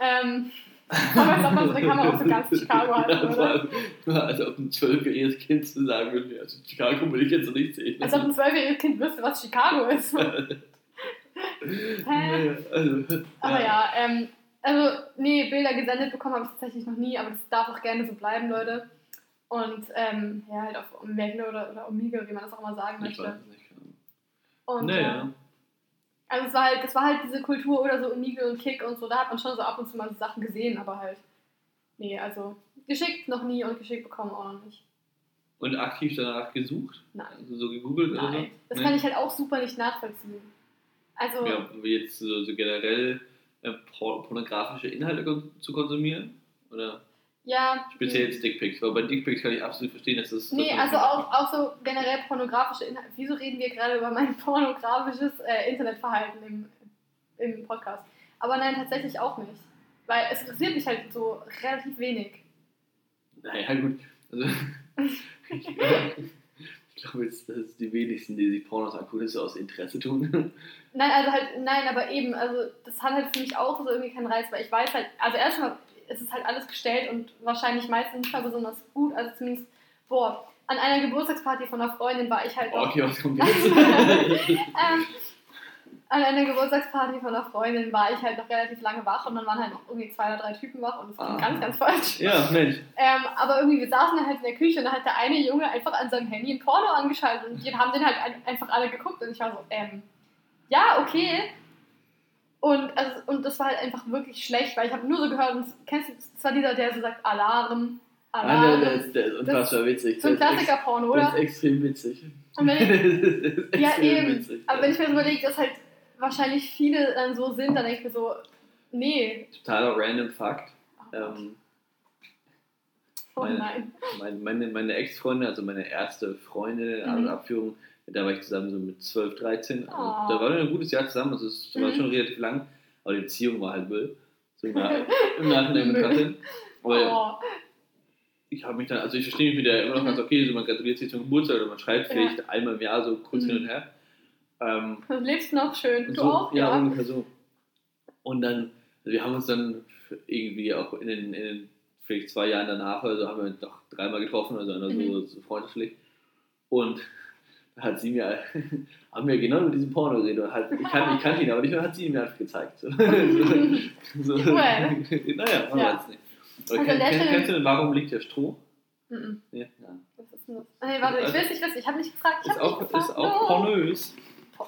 Ähm, aber als ob man so eine Kamera auf so ganz Chicago hat, oder? war, als ob ein zwölfjähriges Kind zu sagen würde, also Chicago will ich jetzt nicht sehen. Als ob ein zwölfjähriges Kind wüsste, was Chicago ist. Hä? Also, Aber ja, ähm, also, nee, Bilder gesendet bekommen habe ich tatsächlich noch nie, aber das darf auch gerne so bleiben, Leute. Und, ähm, ja, halt auf Omegle oder, oder Omega, wie man das auch immer sagen Ich weiß möchte. es nicht. Und, Naja. Also es war halt, das war halt diese Kultur oder so Omegle und Kick und so, da hat man schon so ab und zu mal so Sachen gesehen, aber halt, nee, also geschickt noch nie und geschickt bekommen auch noch nicht. Und aktiv danach gesucht? Nein. Also so gegoogelt oder Nein. Das Nee? kann ich halt auch super nicht nachvollziehen. Also, so? Ja, wie jetzt so, so generell äh, por pornografische Inhalte zu konsumieren? Oder ja. speziell jetzt Dickpics? Weil bei Dickpics kann ich absolut verstehen, dass das. Nee, also auch, auch so generell pornografische Inhalte. Wieso reden wir gerade über mein pornografisches äh, Internetverhalten im, im Podcast? Aber nein, tatsächlich auch nicht. Weil es interessiert mich halt so relativ wenig. Naja, gut. Also, ich, glaube jetzt, dass die wenigsten, die sich Pornos angucken, das so aus Interesse tun. Nein, also halt, nein, aber eben, also das hat halt für mich auch so irgendwie keinen Reiz, weil ich weiß halt, also erstmal ist es halt alles gestellt und wahrscheinlich meistens nicht mal besonders gut, also zumindest, boah, an einer Geburtstagsparty von einer Freundin war ich halt auch, okay, was kommt jetzt? ähm, an einer Geburtstagsparty von einer Freundin war ich halt noch relativ lange wach und dann waren halt noch irgendwie zwei oder drei Typen wach und das ging Ah. ganz, ganz falsch. ja, Mensch. Ähm, aber irgendwie, wir saßen dann halt in der Küche und dann hat der eine Junge einfach an seinem Handy ein Porno angeschaltet und die haben den halt ein, einfach alle geguckt und ich war so, ähm, ja, okay. Und, also, und das war halt einfach wirklich schlecht, weil ich habe nur so gehört, und kennst du, das war dieser, der so sagt, Alarm, Ah, Alarm. der, der, ist, der ist unfassbar witzig. so ein Der Der oder? ist extrem witzig. Und wenn ich, Das ja, eben. witzig. Aber wenn ich mir so überlege, dass halt wahrscheinlich viele dann so sind, dann denke ich mir so, nee. Totaler random Fakt. Oh. Ähm, oh meine- nein. meine, meine, meine Ex-Freundin, also meine erste Freundin, Mhm. also Abführung, da war ich zusammen so mit 12, 13. Also, Oh. Da war wir ein gutes Jahr zusammen, also es war Mhm. schon relativ lang, aber die Beziehung war halt Müll. So im, Nach im Nachhinein betrachtet. Aber Oh. ich habe mich dann, also ich verstehe mich mit der immer noch Mhm. ganz okay, so man gratuliert sich zum Geburtstag oder man schreibt Ja. vielleicht einmal im Jahr so kurz Mhm. hin und her. Ähm, Du lebst noch schön. Du so, auch? Ja, ungefähr so. Und dann, also wir haben uns dann irgendwie auch in den, in den vielleicht zwei Jahren danach, also haben wir uns noch dreimal getroffen, also einer so, Mhm. so freundschaftlich. Und hat sie mir, haben wir genau mit diesem Porno geredet. Und halt, ich, kan, ich kannte ihn aber nicht, mehr, hat sie ihn mir einfach gezeigt. So. so. Well. naja, man Ja. weiß nicht. Also kenn, kennst du denn, warum liegt der Stroh? Mhm. Ja, ja. Ist? Nee, warte, ich Also- will es nicht wissen. Ich habe nicht gefragt. Ich Ist habe nicht auch, gefragt. ist auch pornös.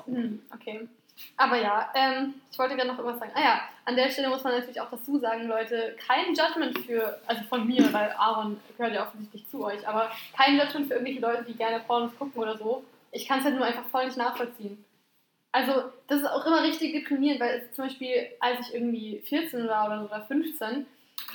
Hm, okay. Aber ja, ähm, ich wollte gerade noch irgendwas sagen. Ah ja, an der Stelle muss man natürlich auch dazu sagen, Leute, kein Judgment für, also von mir, weil Aaron gehört ja offensichtlich zu euch, aber kein Judgment für irgendwelche Leute, die gerne Pornos gucken oder so. Ich kann es halt nur einfach voll nicht nachvollziehen. Also, das ist auch immer richtig deprimierend, weil zum Beispiel, als ich irgendwie 14 war oder so, oder 15,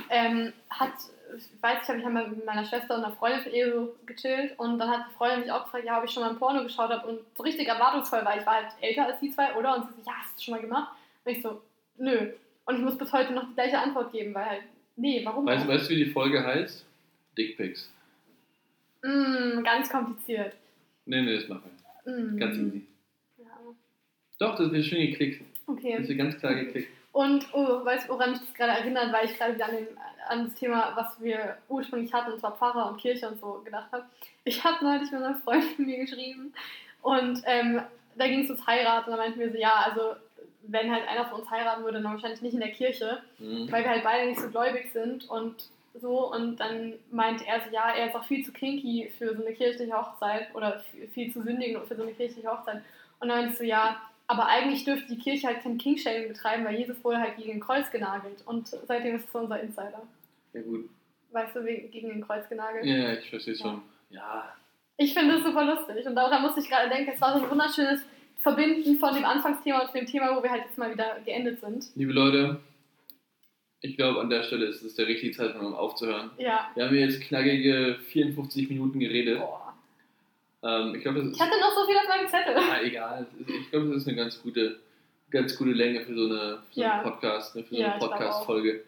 ähm, hat, ich weiß ich, habe ich einmal mit meiner Schwester und einer Freundin von ihr so gechillt und dann hat die Freundin mich auch gefragt, ja, ob ich schon mal ein Porno geschaut habe und so richtig erwartungsvoll war. Ich war halt älter als die zwei, oder? Und sie so, ja, hast du schon mal gemacht? Und ich so, nö. Und ich muss bis heute noch die gleiche Antwort geben, weil halt, nee, warum? Weißt, weißt du, wie die Folge heißt? Dickpics. Mm, ganz kompliziert. Nee, nee, das machen wir. Mm. Ganz easy. Ja. Doch, das wird schön geklickt. Okay. Das wird ganz klar geklickt. Und oh, weißt du, woran mich das gerade erinnert, weil ich gerade wieder an, den, an das Thema, was wir ursprünglich hatten, und zwar Pfarrer und Kirche und so gedacht habe. Ich habe neulich mit einer Freundin mir geschrieben und ähm, da ging es ums Heiraten und da meinten wir so, ja, also wenn halt einer von uns heiraten würde, dann wahrscheinlich nicht in der Kirche, Mhm. weil wir halt beide nicht so gläubig sind und so und dann meinte er so, ja, er ist auch viel zu kinky für so eine kirchliche Hochzeit oder viel- zu sündigen für so eine kirchliche Hochzeit. Und dann meinte ich so, ja, aber eigentlich dürfte die Kirche halt kein King-Shaming betreiben, weil Jesus wurde halt gegen ein Kreuz genagelt. Und seitdem ist es so unser Insider. Ja, gut. Weißt du, gegen ein Kreuz genagelt? Ja, ich verstehe schon. Ja. Ich finde es super lustig. Und daran musste ich gerade denken, es war so ein wunderschönes Verbinden von dem Anfangsthema und dem Thema, wo wir halt jetzt mal wieder geendet sind. Liebe Leute, ich glaube, an der Stelle ist es der richtige Zeitpunkt, um aufzuhören. Ja. Wir haben jetzt knackige 54 Minuten geredet. Boah. Ähm, ich glaube, das Ich ist. hatte noch so viel auf meinem Zettel. Ah, egal. Ich glaube, das ist eine ganz gute, ganz gute Länge für so eine, für so Ja. einen Podcast, ne, für so Ja, eine ich. Podcast-Folge.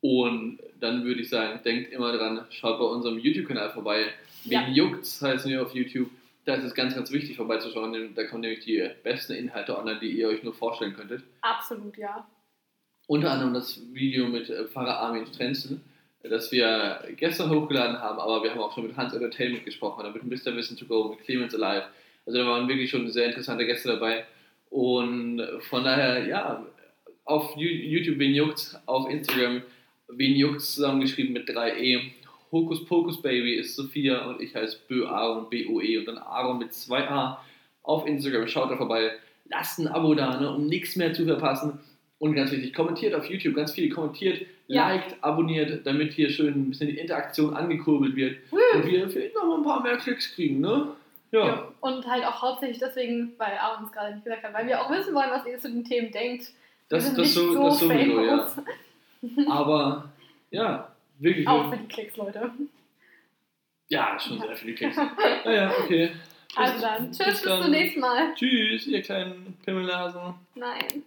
Und dann würde ich sagen, denkt immer dran, schaut bei unserem YouTube-Kanal vorbei. Wen Ja. juckt's, heißen wir auf YouTube. Da ist es ganz, ganz wichtig vorbeizuschauen, denn da kommen nämlich die besten Inhalte online, die ihr euch nur vorstellen könntet. Absolut, ja. Unter anderem das Video mit äh, Pfarrer Armin Strenzel, äh, das wir gestern hochgeladen haben, aber wir haben auch schon mit Hans Entertainment gesprochen, mit Mr. Wissen to Go, mit Clemens Alive. Also da waren wirklich schon sehr interessante Gäste dabei Und von daher, ja, auf YouTube wen juckt's, auf Instagram wen juckt's zusammengeschrieben mit 3e. Hokus Pokus Baby ist Sophia und ich heiße Bö Aaron, B-O-E und dann Aaron mit 2a. Auf Instagram, schaut da vorbei, lasst ein Abo da, ne, um nichts mehr zu verpassen. Und ganz wichtig, kommentiert auf YouTube, ganz viel kommentiert, Ja. liked, abonniert, damit hier schön ein bisschen die Interaktion angekurbelt wird und wir vielleicht noch mal ein paar mehr Klicks kriegen, ne? Ja. Ja. Und halt auch hauptsächlich deswegen, weil Aaron es gerade nicht gesagt hat, weil wir auch wissen wollen, was ihr zu den Themen denkt. Wir Das, das, nicht so, das sowieso, ja. Aber ja, wirklich. Auch für die Klicks, Leute. Ja, schon sehr viele Klicks. Naja, okay. Also dann, tschüss, bis dann. zum nächsten Mal. Tschüss, ihr kleinen Pimmelnasen. Nein.